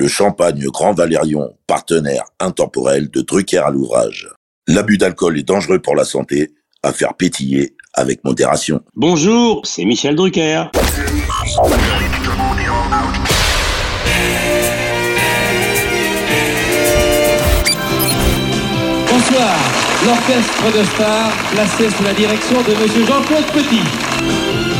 le champagne Grand Valérion, partenaire intemporel de Drucker à l'ouvrage. L'abus d'alcool est dangereux pour la santé, à faire pétiller avec modération. Bonjour, c'est Michel Drucker. Bonsoir, l'orchestre de stars placé sous la direction de Monsieur Jean-Claude Petit.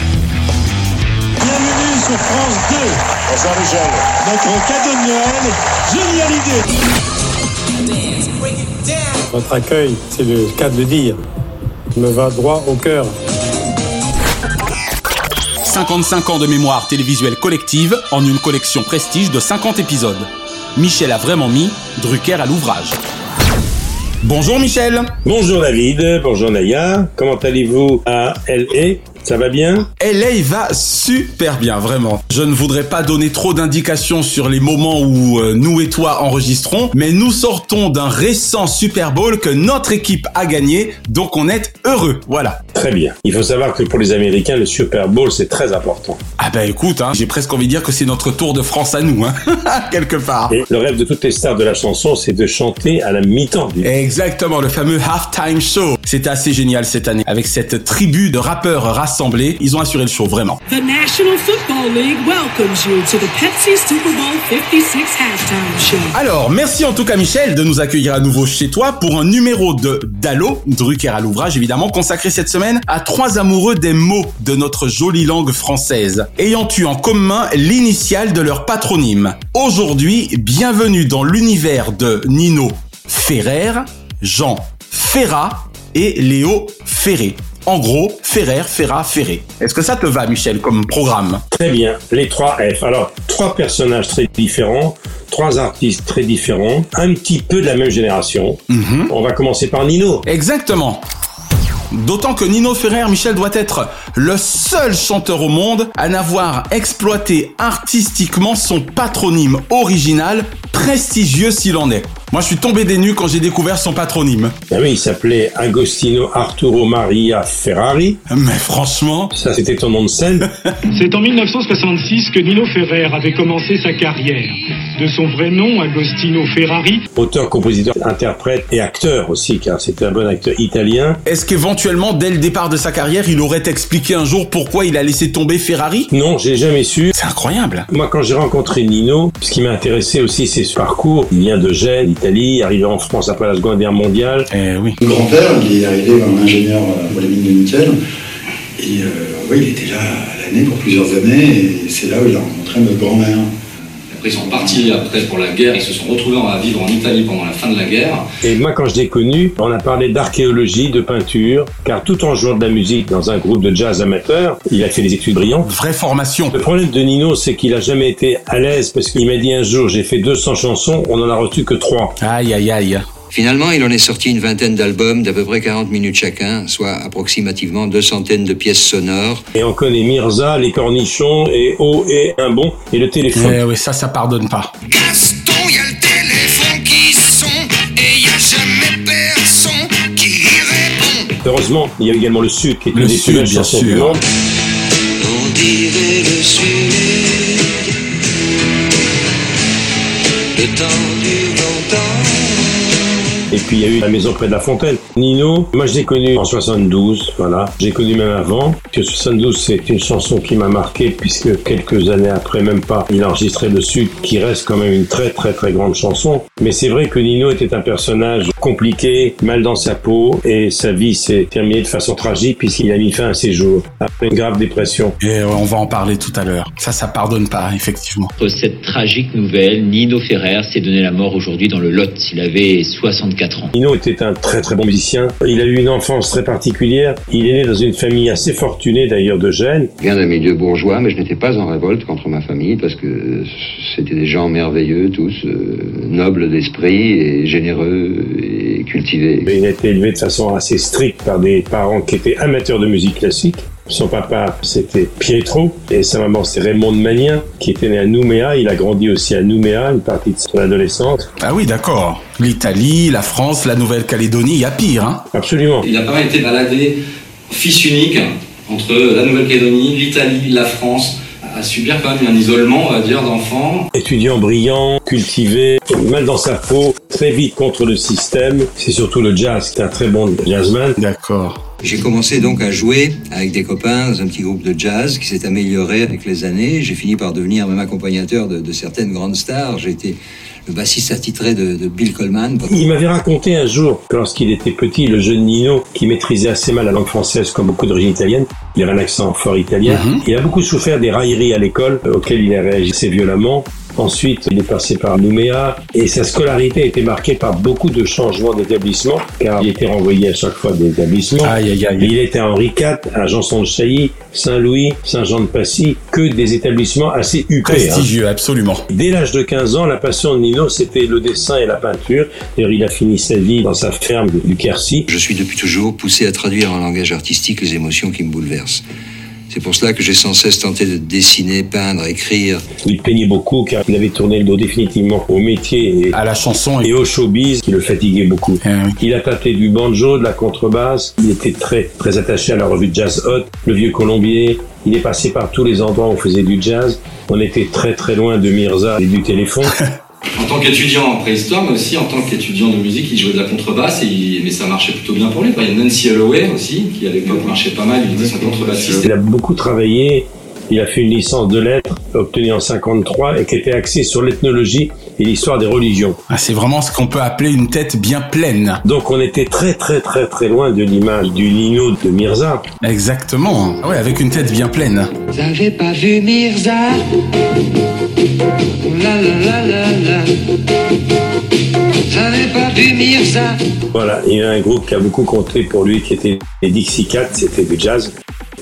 Sur France 2. Bonsoir Michel. Notre cadeau de Noël, génial idée. Votre accueil, c'est le cas de le dire, me va droit au cœur. 55 ans de mémoire télévisuelle collective en une collection prestige de 50 épisodes. Michel a vraiment mis Drucker à l'ouvrage. Bonjour Michel Bonjour David, bonjour Naya, comment allez-vous à LA ça va bien? LA va super bien, vraiment. Je ne voudrais pas donner trop d'indications sur les moments où euh, nous et toi enregistrons, mais nous sortons d'un récent Super Bowl que notre équipe a gagné, donc on est heureux, voilà. Très bien. Il faut savoir que pour les Américains, le Super Bowl, c'est très important. Ah bah écoute, hein, j'ai presque envie de dire que c'est notre tour de France à nous, hein, quelque part. Et le rêve de toutes les stars de la chanson, c'est de chanter à la mi-temps. Du... Exactement, le fameux halftime show. C'était assez génial cette année, avec cette tribu de rappeurs rassemblés, ils ont assuré le show, vraiment. The National Football League welcomes you to the Pepsi Super Bowl 56 halftime show. Alors, merci en tout cas Michel de nous accueillir à nouveau chez toi pour un numéro de Dallo, Drucker à l'ouvrage évidemment, consacré cette semaine à trois amoureux des mots de notre jolie langue française, ayant eu en commun l'initiale de leur patronyme. Aujourd'hui, bienvenue dans l'univers de Nino Ferrer, Jean Ferrat et Léo Ferré. En gros, Ferrer, Ferrat, Ferré. Est-ce que ça te va, Michel, comme programme Très bien, les trois F. Alors, trois personnages très différents, trois artistes très différents, un petit peu de la même génération. Mhm. On va commencer par Nino. Exactement. D'autant que Nino Ferrer, Michel, doit être le seul chanteur au monde à n'avoir exploité artistiquement son patronyme original, prestigieux s'il en est. Moi, je suis tombé des nues quand j'ai découvert son patronyme. Ah oui, il s'appelait Agostino Arturo Maria Ferrari. Mais franchement... Ça, c'était ton nom de scène C'est en 1966 que Nino Ferrer avait commencé sa carrière. De son vrai nom, Agostino Ferrari. Auteur, compositeur, interprète et acteur aussi, car c'était un bon acteur italien. Est-ce qu'éventuellement, dès le départ de sa carrière, il aurait expliqué un jour pourquoi il a laissé tomber Ferrari? Non, j'ai jamais su. C'est incroyable. Moi, quand j'ai rencontré Nino, ce qui m'a intéressé aussi, c'est ce parcours. Il vient de Gênes, Italie, arrivé en France après la Seconde Guerre mondiale. Eh oui. Mon grand-père, il est arrivé comme ingénieur pour les mines de nickel. Et euh, ouais, il était là à l'année pour plusieurs années. Et c'est là où il a rencontré notre grand-mère. Après, ils sont partis après pour la guerre. Ils se sont retrouvés à vivre en Italie pendant la fin de la guerre. Et moi, quand je l'ai connu, on a parlé d'archéologie, de peinture, car tout en jouant de la musique dans un groupe de jazz amateur, il a fait des études brillantes. Vraie formation. Le problème de Nino, c'est qu'il a jamais été à l'aise parce qu'il m'a dit un jour, j'ai fait 200 chansons, on en a reçu que 3. Aïe, aïe, aïe. Finalement, il en est sorti une vingtaine d'albums d'à peu près 40 minutes chacun, soit approximativement deux centaines de pièces sonores. Et on connaît Mirza, les cornichons, et Oh et un bon, et le téléphone. Eh oui, ça, ça pardonne pas. Gaston, y a le téléphone qui sonne, et y a jamais personne qui répond. Heureusement, il y a également le Sud, qui est Le une des plus bien sûr. On dirait le Sud, le temps. Et puis il y a eu la maison près de la fontaine. Nino, moi je l'ai connu en 72, voilà. J'ai connu même avant. Que 72, c'est une chanson qui m'a marqué puisque quelques années après, même pas, il a enregistré Le Sud, qui reste quand même une très très très grande chanson. Mais c'est vrai que Nino était un personnage compliqué, mal dans sa peau, et sa vie s'est terminée de façon tragique puisqu'il a mis fin à ses jours après une grave dépression. Et on va en parler tout à l'heure. Ça, ça pardonne pas, effectivement. Cette tragique nouvelle, Nino Ferrer s'est donné la mort aujourd'hui dans le Lot. Il avait 64 ans. Nino était un très très bon musicien. Musicien. Il a eu une enfance très particulière. Il est né dans une famille assez fortunée d'ailleurs de Gênes. Je viens d'un milieu bourgeois, mais je n'étais pas en révolte contre ma famille parce que c'était des gens merveilleux, tous euh, nobles d'esprit et généreux et cultivés. Mais il a été élevé de façon assez stricte par des parents qui étaient amateurs de musique classique. Son papa, c'était Pietro, et sa maman, c'est Raymond Magnin, qui était né à Nouméa. Il a grandi aussi à Nouméa, une partie de son adolescence. Ah oui, d'accord. L'Italie, la France, la Nouvelle-Calédonie, il y a pire, hein Absolument. Il a pas mal été baladé, fils unique, entre la Nouvelle-Calédonie, l'Italie, la France, à subir quand même un isolement, on va dire, d'enfant. Étudiant brillant, cultivé, mal dans sa peau, très vite contre le système. C'est surtout le jazz, c'est un très bon jazzman. D'accord. J'ai commencé donc à jouer avec des copains dans un petit groupe de jazz qui s'est amélioré avec les années. J'ai fini par devenir même accompagnateur de, de certaines grandes stars. J'ai été le bassiste attitré de, de Bill Coleman. Il m'avait raconté un jour que lorsqu'il était petit, le jeune Nino, qui maîtrisait assez mal la langue française comme beaucoup d'origine italienne, il avait un accent fort italien, il a beaucoup souffert des railleries à l'école auxquelles il a réagi assez violemment. Ensuite, il est passé par Nouméa et sa scolarité a été marquée par beaucoup de changements d'établissement car il était renvoyé à chaque fois des établissements. Aïe, aïe, aïe. Il était à Henri IV, à Janson de Chailly, Saint-Louis, Saint-Jean-de-Passy, que des établissements assez huppés. hein. Prestigieux, absolument. Dès l'âge de 15 ans, la passion de Nino, c'était le dessin et la peinture. D'ailleurs, il a fini sa vie dans sa ferme du Quercy. Je suis depuis toujours poussé à traduire en langage artistique les émotions qui me bouleversent. C'est pour cela que j'ai sans cesse tenté de dessiner, peindre, écrire. Il peignait beaucoup car il avait tourné le dos définitivement au métier et À la chanson, et au showbiz qui le fatiguait beaucoup. Eh oui. Il a tâté du banjo, de la contrebasse. Il était très très attaché à la revue Jazz Hot, le Vieux Colombier. Il est passé par tous les endroits où on faisait du jazz. On était très très loin de Mirza et du téléphone. En tant qu'étudiant en préhistoire, mais aussi en tant qu'étudiant de musique, il jouait de la contrebasse, et il- mais ça marchait plutôt bien pour lui. Il y a Nancy Holloway aussi, qui à l'époque marchait pas mal, il était son contrebassiste. Il a beaucoup travaillé. Il a fait une licence de lettres obtenue en 53 et qui était axée sur l'ethnologie et l'histoire des religions. Ah, c'est vraiment ce qu'on peut appeler une tête bien pleine. Donc on était très très très très loin de l'image du Nino de Mirza. Exactement. Ah Ouais, avec une tête bien pleine. Vous avez pas vu Mirza? La la la la la Vous avez pas vu Mirza? Voilà, il y a un groupe qui a beaucoup compté pour lui qui était les Dixie Cats, c'était du jazz.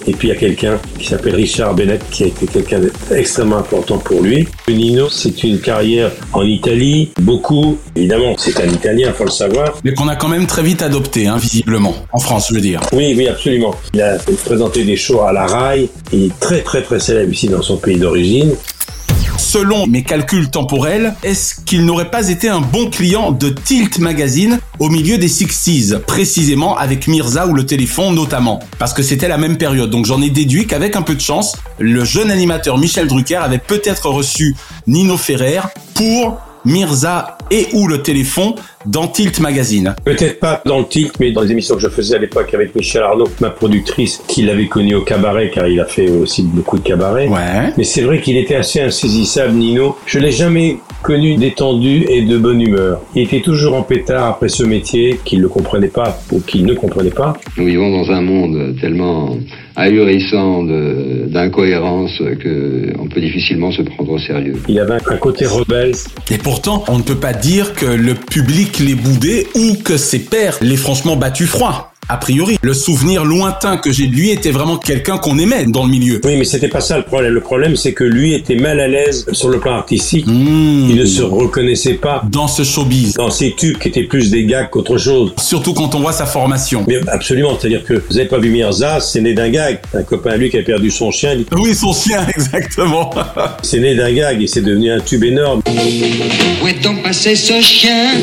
Et puis il y a quelqu'un qui s'appelle Richard Bennett qui a été quelqu'un d'extrêmement important pour lui. Nino, c'est une carrière en Italie, beaucoup. Évidemment, c'est un Italien, faut le savoir. Mais qu'on a quand même très vite adopté, hein, visiblement. En France, je veux dire. Oui, oui, absolument. Il a présenté des shows à la RAI. Il est très, très, très célèbre ici dans son pays d'origine. Selon mes calculs temporels, est-ce qu'il n'aurait pas été un bon client de Tilt Magazine au milieu des 60s, précisément avec Mirza ou le téléphone notamment? Parce que c'était la même période, donc j'en ai déduit qu'avec un peu de chance, le jeune animateur Michel Drucker avait peut-être reçu Nino Ferrer pour Mirza et ou le téléphone dans Tilt Magazine. Peut-être pas dans le tilt, mais dans les émissions que je faisais à l'époque avec Michel Arnaud, ma productrice, qui l'avait connu au cabaret, car il a fait aussi beaucoup de cabaret. Ouais. Mais c'est vrai qu'il était assez insaisissable, Nino. Je l'ai jamais connu détendu et de bonne humeur. Il était toujours en pétard après ce métier, qu'il ne comprenait pas ou qu'il ne comprenait pas. Nous vivons dans un monde tellement ahurissant d'incohérence que on peut difficilement se prendre au sérieux. Il avait un côté rebelle. Et pourtant, on ne peut pas dire que le public l'ait boudé ou que ses pairs l'aient franchement battu froid. A priori, le souvenir lointain que j'ai de lui était vraiment quelqu'un qu'on aimait dans le milieu. Oui, mais c'était pas ça le problème. Le problème, c'est que lui était mal à l'aise sur le plan artistique. Mmh. Il ne se reconnaissait pas Dans ce showbiz. dans ses tubes qui étaient plus des gags qu'autre chose. Surtout quand on voit sa formation. Mais absolument, c'est-à-dire que vous avez pas vu Mirza, c'est né d'un gag. Un copain à lui qui a perdu son chien, il Oui, son chien, exactement. c'est né d'un gag et c'est devenu un tube énorme. Où est donc passé ce chien?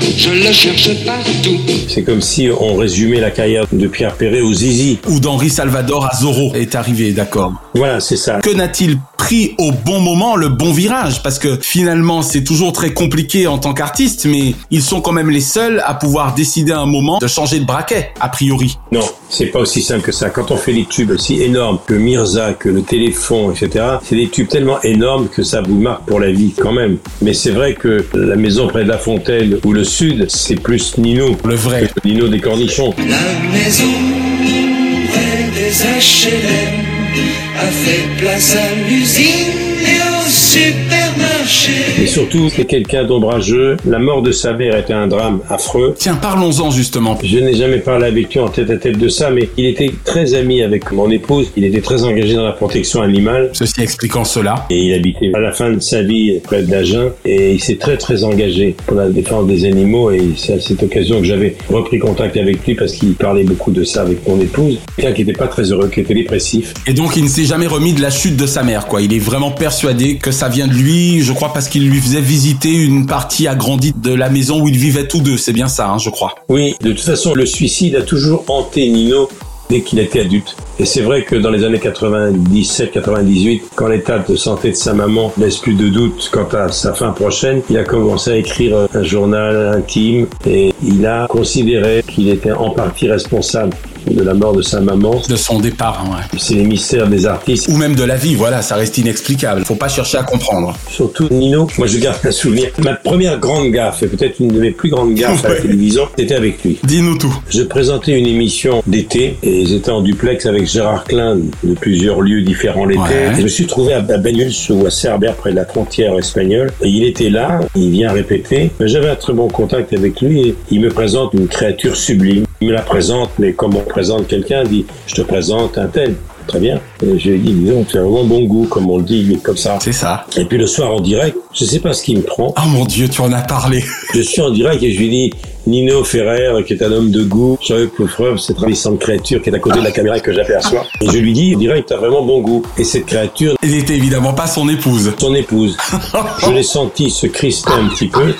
Je le cherche partout C'est comme si on résumait la carrière de Pierre Perret au Zizi. Ou d'Henri Salvador à Zorro est arrivé, d'accord. Voilà, c'est ça. Que n'a-t-il pris au bon moment le bon virage? Parce que finalement, c'est toujours très compliqué en tant qu'artiste, mais ils sont quand même les seuls à pouvoir décider à un moment de changer de braquet, a priori. Non, c'est pas aussi simple que ça. Quand on fait des tubes aussi énormes que Mirza, que le téléphone, etc., c'est des tubes tellement énormes que ça vous marque pour la vie quand même. Mais c'est vrai que la maison près de la fontaine ou le sud, c'est plus Nino. Le vrai. que Nino des cornichons. La maison près des HLM a fait place à l'usine et au supermarché Et surtout, c'est quelqu'un d'ombrageux. La mort de sa mère était un drame affreux. Tiens, parlons-en justement. Je n'ai jamais parlé avec lui en tête à tête de ça, mais il était très ami avec mon épouse. Il était très engagé dans la protection animale. Ceci expliquant cela. Et il habitait à la fin de sa vie près de l'Agen. Et il s'est très très engagé pour la défense des animaux. Et c'est à cette occasion que j'avais repris contact avec lui parce qu'il parlait beaucoup de ça avec mon épouse. Quelqu'un qui n'était pas très heureux, qui était dépressif. Et donc il ne s'est jamais remis de la chute de sa mère, quoi. Il est vraiment persuadé que ça vient de lui, je crois parce qu'il lui faisait visiter une partie agrandie de la maison où ils vivaient tous deux. C'est bien ça, hein, je crois. Oui, de toute façon, le suicide a toujours hanté Nino dès qu'il était adulte. Et c'est vrai que dans les années 97-98, quand l'état de santé de sa maman laisse plus de doute quant à sa fin prochaine, il a commencé à écrire un journal intime et il a considéré qu'il était en partie responsable de la mort de sa maman. De son départ, ouais. C'est les mystères des artistes. Ou même de la vie, voilà, ça reste inexplicable. Faut pas chercher à comprendre. Surtout Nino, moi je garde un souvenir. Ma première grande gaffe, et peut-être une de mes plus grandes gaffes à la télévision, c'était avec lui. Dis-nous tout. Je présentais une émission d'été et j'étais en duplex avec Gérard Klein de plusieurs lieux différents l'été. Ouais. Je me suis trouvé à Banyuls ou à Cerbère près de la frontière espagnole. Et il était là, il vient répéter. J'avais un très bon contact avec lui et il me présente une créature sublime. Il me la présente, mais comme on présente quelqu'un, dit je te présente un tel. Très bien. Et je lui dit, disons, tu as vraiment bon goût, comme on le dit, comme ça. C'est ça. Et puis le soir en direct, je sais pas ce qui me prend. Oh mon Dieu, tu en as parlé. Je suis en direct et je lui dis, Nino Ferrer, qui est un homme de goût, Jean-Luc Poufreuve, cette ravissante créature qui est à côté de la caméra que j'aperçois. Et je lui dis, direct, tu as vraiment bon goût. Et cette créature... Elle n'était évidemment pas son épouse. Son épouse. je l'ai senti se crisper un petit peu.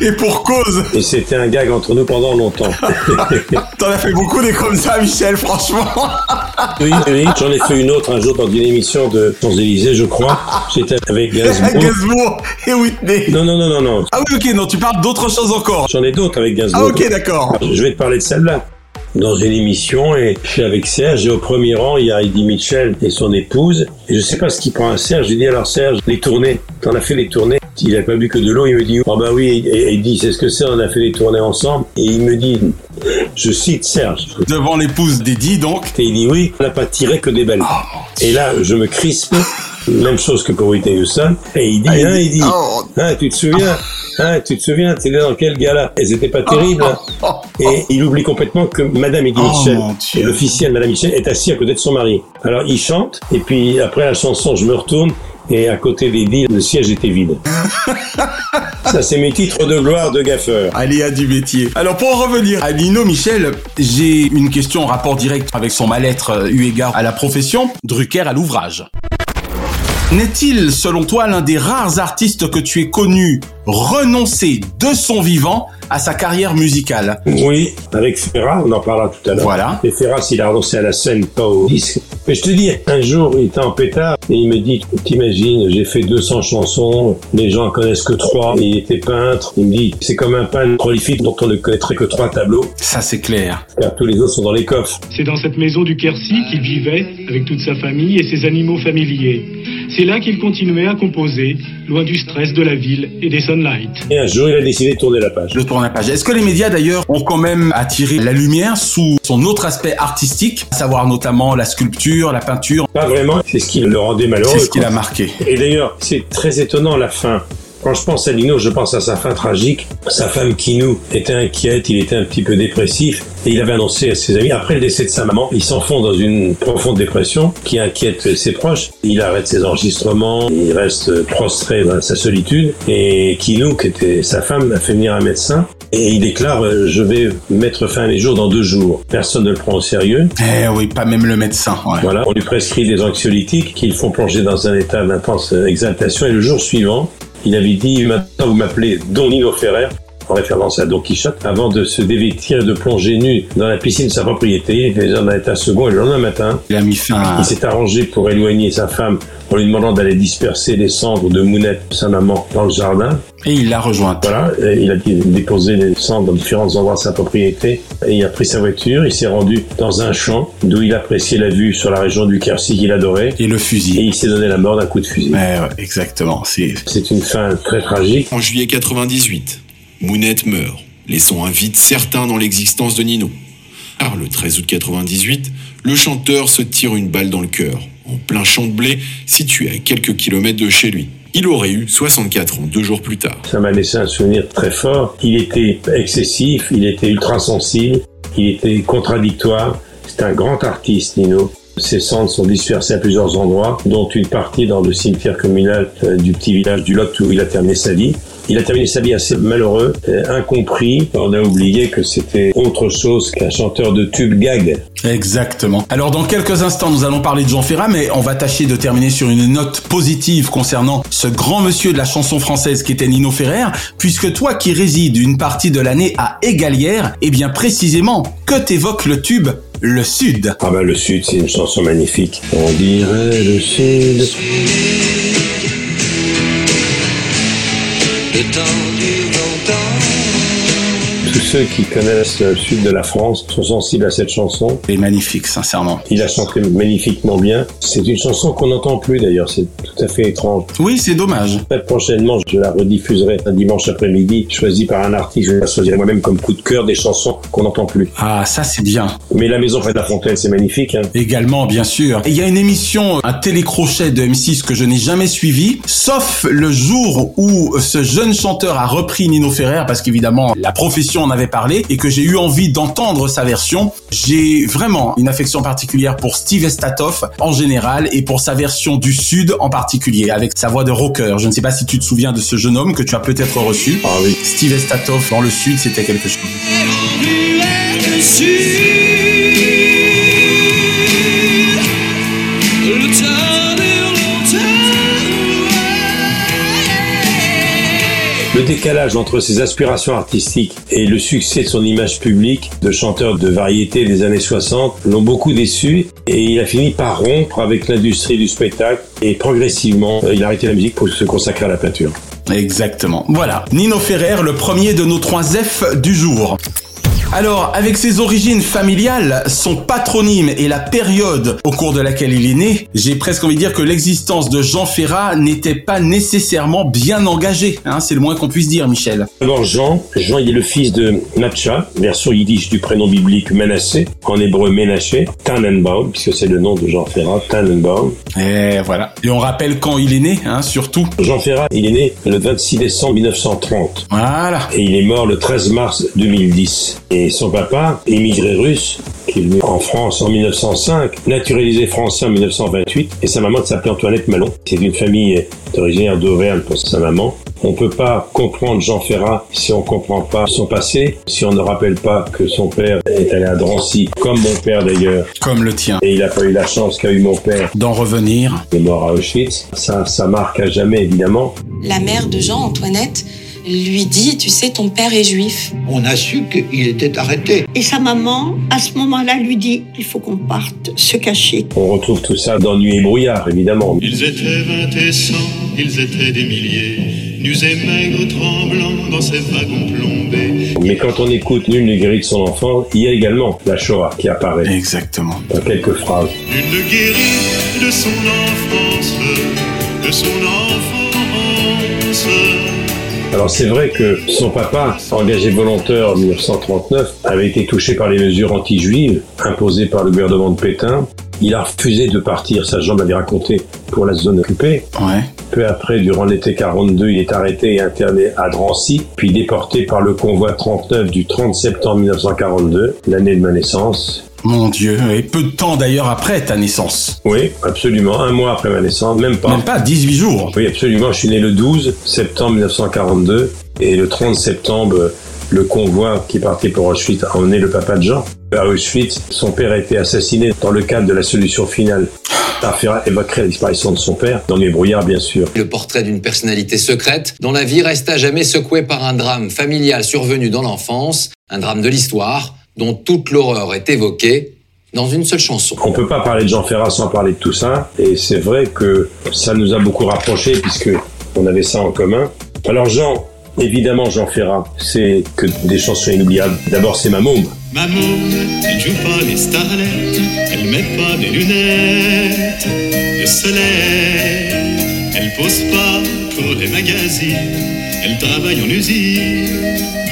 Et pour cause. Et c'était un gag entre nous pendant longtemps. T'en as fait beaucoup des comme ça, Michel, franchement. oui, oui, j'en ai fait une autre un jour dans une émission de Champs-Élysées, je crois. J'étais avec Gainsbourg. Gainsbourg et Whitney. Non, non, non, non, non. Ah oui, ok, non, tu parles d'autres choses encore. J'en ai d'autres avec Gainsbourg. Ah ok, d'accord. Je vais te parler de celle-là. Dans une émission, et je suis avec Serge, et au premier rang, il y a Eddie Mitchell et son épouse. Et je sais pas ce qu'il prend à Serge. Je lui dis alors Serge, les tournées, t'en as fait les tournées. Il n'avait pas bu que de l'eau, il me dit, oh bah oui, dit, c'est ce que c'est, on a fait les tournées ensemble. Et il me dit, je cite Serge. Devant l'épouse d'Eddie, donc. Et il dit, oui, on n'a pas tiré que des belles. Oh, et là, je me crispe. Même chose que pour Whitney Houston. Et il dit, Ah, hein, il dit, oh. hein, tu te souviens, hein, tu te souviens, t'étais dans quel gala? Et c'était pas terrible. hein. Et il oublie complètement que Madame Eddie Oh, Mitchell, mon Dieu. et l'officiel Madame Mitchell, est assis à côté de son mari. Alors il chante, et puis après la chanson, je me retourne, et à côté d'Eddie, le siège était vide. Ça, c'est mes titres de gloire de gaffeur. Aléa du métier. Alors pour en revenir à Nino Michel, j'ai une question en rapport direct avec son mal-être euh, eu égard à la profession, Drucker à l'ouvrage. N'est-il, selon toi, l'un des rares artistes que tu aies connu renoncer de son vivant à sa carrière musicale? Oui, avec Ferrat, on en parlera tout à l'heure. Voilà. Et Ferrat, il a renoncé à la scène, pas au disque. Mais je te dis, un jour, il était en pétard et il me dit, t'imagines, j'ai fait 200 chansons, les gens en connaissent que trois, et il était peintre. Il me dit, c'est comme un peintre prolifique dont on ne connaîtrait que trois tableaux, Ça c'est clair. car tous les autres sont dans les coffres. C'est dans cette maison du Quercy qu'il vivait avec toute sa famille et ses animaux familiers. C'est là qu'il continuait à composer, loin du stress de la ville et des sunlight. Et un jour, il a décidé de tourner la page. Le tournage. Est-ce que les médias d'ailleurs ont quand même attiré la lumière sous son autre aspect artistique, à savoir notamment la sculpture, la peinture? Pas vraiment, c'est ce qui le rendait malheureux. C'est ce qui l'a marqué. Et d'ailleurs, c'est très étonnant la fin. Quand je pense à Lino, je pense à sa fin tragique. Sa femme Kinou était inquiète, il était un petit peu dépressif et il avait annoncé à ses amis, après le décès de sa maman, il s'enfonce dans une profonde dépression qui inquiète ses proches. Il arrête ses enregistrements, il reste prostré dans sa solitude et Kinou, qui était sa femme, a fait venir un médecin et il déclare euh, je vais mettre fin à mes jours dans deux jours. Personne ne le prend au sérieux. Eh oui, pas même le médecin. ouais. Voilà, on lui prescrit des anxiolytiques qui le font plonger dans un état d'intense exaltation. Et le jour suivant, il avait dit Maintenant, vous m'appelez Don Nino Ferrer, en référence à Don Quichotte, avant de se dévêtir et de plonger nu dans la piscine de sa propriété. Il était déjà dans l'état second. Et le lendemain matin, Il a mis fin à... il s'est arrangé pour éloigner sa femme en lui demandant d'aller disperser les cendres de Mounette, sa maman, dans le jardin. Et il l'a rejointe. Voilà, et il a déposé les cendres dans différents endroits de sa propriété. Et il a pris sa voiture, il s'est rendu dans un champ d'où il appréciait la vue sur la région du Quercy qu'il adorait. Et le fusil. Et il s'est donné la mort d'un coup de fusil. Ouais, exactement. C'est C'est une fin très tragique. En juillet 98, Mounette meurt, laissant un vide certain dans l'existence de Nino. Car le 13 août 98, le chanteur se tire une balle dans le cœur, en plein champ de blé situé à quelques kilomètres de chez lui. Il aurait eu 64 ans deux jours plus tard. Ça m'a laissé un souvenir très fort. Il était excessif, il était ultra sensible, il était contradictoire. C'est un grand artiste, Nino. Ses cendres sont dispersées à plusieurs endroits, dont une partie dans le cimetière communal euh, du petit village du Lot où il a terminé sa vie. Il a terminé sa vie assez malheureux, euh, incompris. On a oublié que c'était autre chose qu'un chanteur de tube gag. Exactement. Alors dans quelques instants, nous allons parler de Jean Ferrat, mais on va tâcher de terminer sur une note positive concernant ce grand monsieur de la chanson française qui était Nino Ferrer, puisque toi qui résides une partie de l'année à Égalière, eh bien précisément, que t'évoque le tube le Sud? Ah ben le Sud, c'est une chanson magnifique. On dirait le Sud. Le temps dure longtemps. Tous ceux qui connaissent le sud de la France sont sensibles à cette chanson. Elle est magnifique, sincèrement. Il a chanté magnifiquement bien. C'est une chanson qu'on n'entend plus d'ailleurs, c'est tout à fait étrange. Oui, c'est dommage. Très prochainement, je la rediffuserai un dimanche après-midi, choisi par un artiste. Je la choisirai moi-même comme coup de cœur des chansons qu'on n'entend plus. Ah, ça c'est bien. Mais La Maison près de la Fontaine, c'est magnifique. Hein. Également, bien sûr. Il y a une émission, un télécrochet de M6 que je n'ai jamais suivi, sauf le jour où ce jeune chanteur a repris Nino Ferrer, parce qu'évidemment, la profession en avait parlé, et que j'ai eu envie d'entendre sa version. J'ai vraiment une affection particulière pour Steve Estatoff en général, et pour sa version du Sud en particulier, avec sa voix de rocker. Je ne sais pas si tu te souviens de ce jeune homme que tu as peut-être reçu. Ah oui. Steve Estatoff dans le Sud, c'était quelque chose. Décalage entre ses aspirations artistiques et le succès de son image publique de chanteur de variété des années 60 l'ont beaucoup déçu et il a fini par rompre avec l'industrie du spectacle et progressivement il a arrêté la musique pour se consacrer à la peinture. Exactement. Voilà. Nino Ferrer, le premier de nos trois F du jour. Alors, avec ses origines familiales, son patronyme et la période au cours de laquelle il est né, j'ai presque envie de dire que l'existence de Jean Ferrat n'était pas nécessairement bien engagée. Hein, c'est le moins qu'on puisse dire, Michel. D'abord Jean, Jean il est le fils de Natcha, version yiddish du prénom biblique Menassé, en hébreu Ménaché, Tannenbaum, puisque c'est le nom de Jean Ferrat, Tannenbaum. Et voilà. Et on rappelle quand il est né, hein, surtout. Jean Ferrat, il est né le 26 décembre 1930. Voilà. Et il est mort le 13 mars 2010. Et son papa, émigré russe, qui est venu en France en 1905, naturalisé français en 1928, et sa maman s'appelait Antoinette Malon. C'est une famille originaire d'Auvergne pour sa maman. On peut pas comprendre Jean Ferrat si on comprend pas son passé, si on ne rappelle pas que son père est allé à Drancy, comme mon père d'ailleurs. Comme le tien. Et il a pas eu la chance qu'a eu mon père. D'en revenir. Il est mort à Auschwitz. Ça, ça marque à jamais évidemment. La mère de Jean, Antoinette, lui dit, tu sais, ton père est juif. On a su qu'il était arrêté. Et sa maman, à ce moment-là, lui dit, il faut qu'on parte se cacher. On retrouve tout ça dans Nuit et brouillard, évidemment. Ils étaient vingt et cent, ils étaient des milliers, nus et maigres, tremblants dans ces wagons plombés. Mais quand on écoute Nul ne guérit de son enfant, il y a également la Shoah qui apparaît. Exactement. Dans quelques phrases. Nul ne guérit de son enfance, de son enfance. Alors c'est vrai que son papa, engagé volontaire en 1939, avait été touché par les mesures anti-juives imposées par le gouvernement de Pétain. Il a refusé de partir, ça Jean m'avait raconté, pour la zone occupée. Ouais. Peu après, durant l'été 42, il est arrêté et interné à Drancy, puis déporté par le convoi 39 du 30 septembre 1942, l'année de ma naissance. Mon Dieu, et peu de temps d'ailleurs après ta naissance. Oui, absolument, un mois après ma naissance, même pas. Même pas, 18 jours. Oui, absolument, je suis né le 12 septembre 1942, et le 30 septembre, le convoi qui partait pour Auschwitz a emmené le papa de Jean. À Auschwitz, son père a été assassiné dans le cadre de la solution finale. Ferrat évoquerait la disparition de son père, dans les brouillards bien sûr. Le portrait d'une personnalité secrète dont la vie reste à jamais secouée par un drame familial survenu dans l'enfance, un drame de l'histoire dont toute l'horreur est évoquée dans une seule chanson. On peut pas parler de Jean Ferrat sans parler de tout ça, et c'est vrai que ça nous a beaucoup rapprochés puisque on avait ça en commun. Alors Jean, évidemment Jean Ferrat, c'est que des chansons inoubliables. D'abord c'est ma môme. Ma môme, elle joue pas les starlettes, elle met pas des lunettes de soleil, elle pose pas pour les magazines, elle travaille en usine.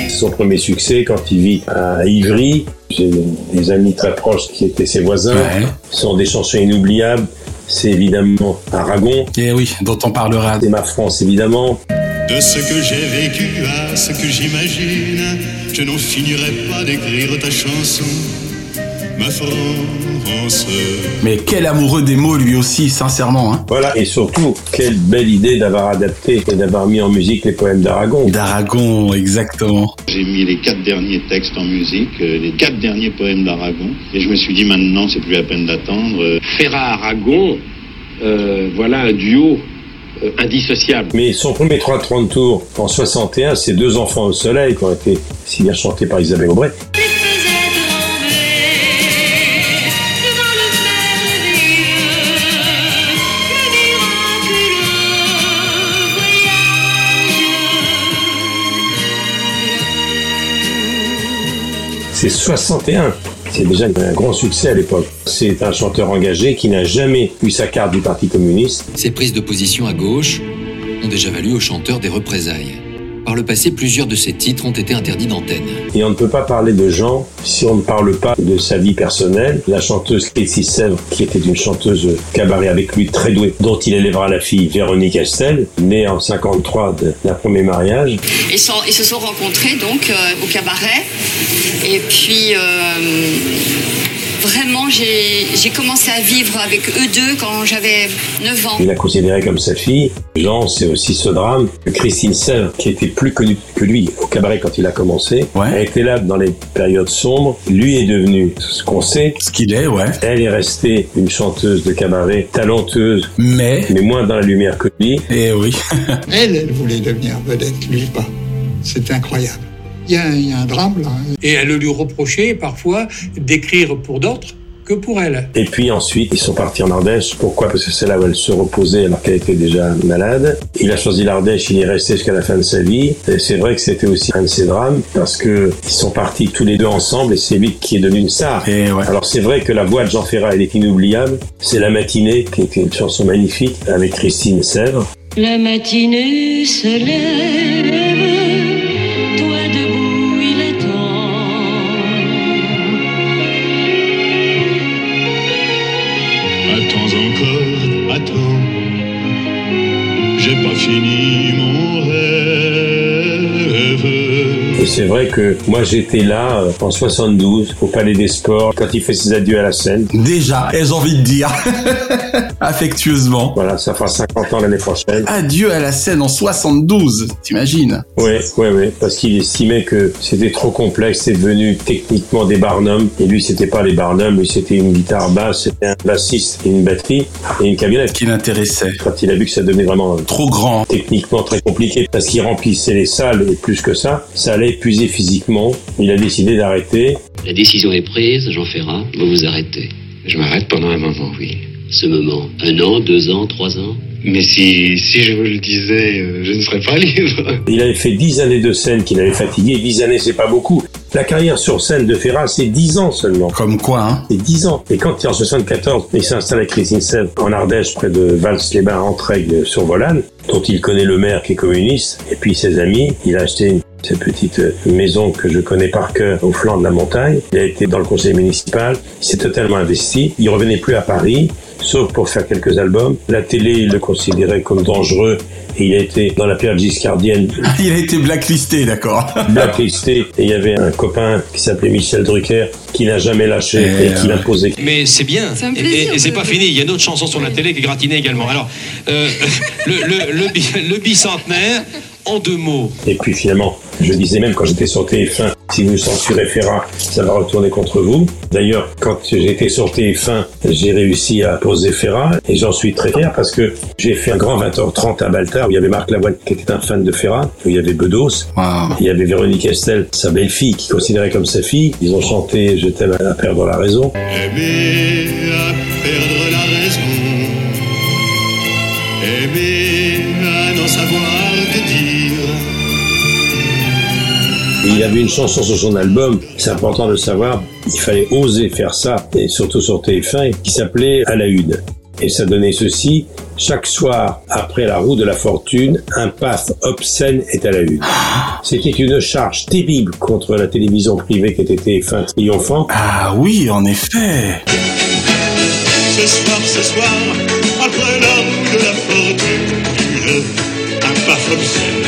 Son premier succès quand il vit à Ivry, j'ai des amis très proches qui étaient ses voisins, Ouais. ce sont des chansons inoubliables. c'est évidemment Aragon. Et Eh oui, dont on parlera. C'est ma France, évidemment. De ce que j'ai vécu à ce que j'imagine, je n'en finirai pas d'écrire ta chanson, ma France. Mais quel amoureux des mots lui aussi, sincèrement. Hein. Voilà, et surtout, quelle belle idée d'avoir adapté et d'avoir mis en musique les poèmes d'Aragon. D'Aragon, exactement. J'ai mis les quatre derniers textes en musique, euh, les quatre derniers poèmes d'Aragon, et je me suis dit maintenant c'est plus la peine d'attendre. euh, Ferrat-Aragon, euh, voilà un duo indissociable. Mais son premier 3-30 tours en 61, c'est Deux enfants au soleil qui ont été si bien chantés par Isabelle Aubray. C'est 61. C'est déjà un grand succès à l'époque. C'est un chanteur engagé qui n'a jamais eu sa carte du Parti communiste. Ces prises de position à gauche ont déjà valu au chanteur des représailles. Par le passé, plusieurs de ses titres ont été interdits d'antenne. Et on ne peut pas parler de Jean si on ne parle pas de sa vie personnelle. La chanteuse Casey Sèvres, qui était une chanteuse cabaret avec lui très douée, dont il élèvera la fille Véronique Astel, née en 53 de- d'un premier mariage. Ils, sont, ils se sont rencontrés donc euh, au cabaret. Et puis, euh, vraiment, j'ai commencé à vivre avec eux deux quand j'avais 9 ans. Il l'a considéré comme sa fille. Jean, c'est aussi ce drame que Christine Sèvres, qui était plus connue que lui au cabaret quand il a commencé, a été là dans les périodes sombres. Lui est devenu ce qu'on sait. Ce qu'il est, ouais. Elle est restée une chanteuse de cabaret talenteuse, mais, mais moins dans la lumière que lui. Eh oui. Elle, elle voulait devenir vedette, lui pas. C'est incroyable. Il y, a, il y a un drame là. Et elle lui reprochait parfois d'écrire pour d'autres que pour elle. Et puis ensuite, ils sont partis en Ardèche. Pourquoi? Parce que c'est là où elle se reposait alors qu'elle était déjà malade. Il a choisi l'Ardèche, il y est resté jusqu'à la fin de sa vie. Et c'est vrai que c'était aussi un de ses drames parce que ils sont partis tous les deux ensemble et c'est lui qui est devenu une star. Alors c'est vrai que la voix de Jean Ferrat, elle est inoubliable. C'est La matinée qui était une chanson magnifique avec Christine Sèvres. La matinée se lève, J'ai Et c'est vrai que moi j'étais là euh, en 72 au Palais des Sports quand il fait ses adieux à la scène. Déjà, ai-je envie de dire. Affectueusement. Voilà, ça fera 50 ans l'année prochaine. Adieu à la scène en 72, t'imagines? Oui, oui, oui, parce qu'il estimait que c'était trop complexe, c'est devenu techniquement des barnums, et lui c'était pas les barnums, lui c'était une guitare basse, c'était un bassiste et une batterie, et une camionnette. Qui l'intéressait. Quand il a vu que ça devenait vraiment trop grand, techniquement très compliqué, parce qu'il remplissait les salles, et plus que ça, ça allait épuiser physiquement, il a décidé d'arrêter. La décision est prise, Jean Ferrat, vous vous arrêtez. Je m'arrête pendant un moment, oui. Ce moment, un an, deux ans, trois ans? Mais si, si je vous le disais, euh, je ne serais pas libre. Il avait fait 10 années de scène qu'il avait fatigué, 10 années c'est pas beaucoup. La carrière sur scène de Ferrat, c'est 10 ans seulement. Comme quoi, hein? C'est 10 ans. Et quand il est en 74, il s'installe avec Christine Sèvres en Ardèche, près de Vals-les-Bains, Entraigue, sur Volane, dont il connaît le maire qui est communiste, et puis ses amis. Il a acheté une cette petite euh, maison que je connais par cœur au flanc de la montagne. Il a été dans le conseil municipal. Il s'est totalement investi. Il revenait plus à Paris, sauf pour faire quelques albums. La télé, il le considérait comme dangereux et il a été dans la période giscardienne. Il a été blacklisté, d'accord. blacklisté. Et il y avait un copain qui s'appelait Michel Drucker qui n'a jamais lâché Et et, qui l'imposait. Mais c'est bien. Ça me Et- plaisir, et et c'est pas fini. Il y a une autre chanson sur la télé qui est gratinée également. Alors, euh, le, le, le, bi- le bicentenaire, en deux mots. Et puis finalement, je disais même quand j'étais sur TF1, si vous censurez Ferrat, ça va retourner contre vous. D'ailleurs, quand j'étais sur TF1, j'ai réussi à poser Ferrat et j'en suis très fier parce que j'ai fait un grand 20h30 à Baltard où il y avait Marc Lavoine qui était un fan de Ferrat, où il y avait Bedos, il y avait Véronique Estelle, sa belle-fille, qui considérait comme sa fille. Ils ont chanté Je t'aime à perdre la raison. Aimer à perdre il avait une chanson sur son album, c'est important de savoir, il fallait oser faire ça, et surtout sur TF1, qui s'appelait À la Une. Et ça donnait ceci, chaque soir, après la roue de la fortune, un paf obscène est à la une. C'était une charge terrible contre la télévision privée qui était TF1 triomphant. Ah oui, en effet. Ce soir, ce soir, formule. Un paf obscène, un paf obscène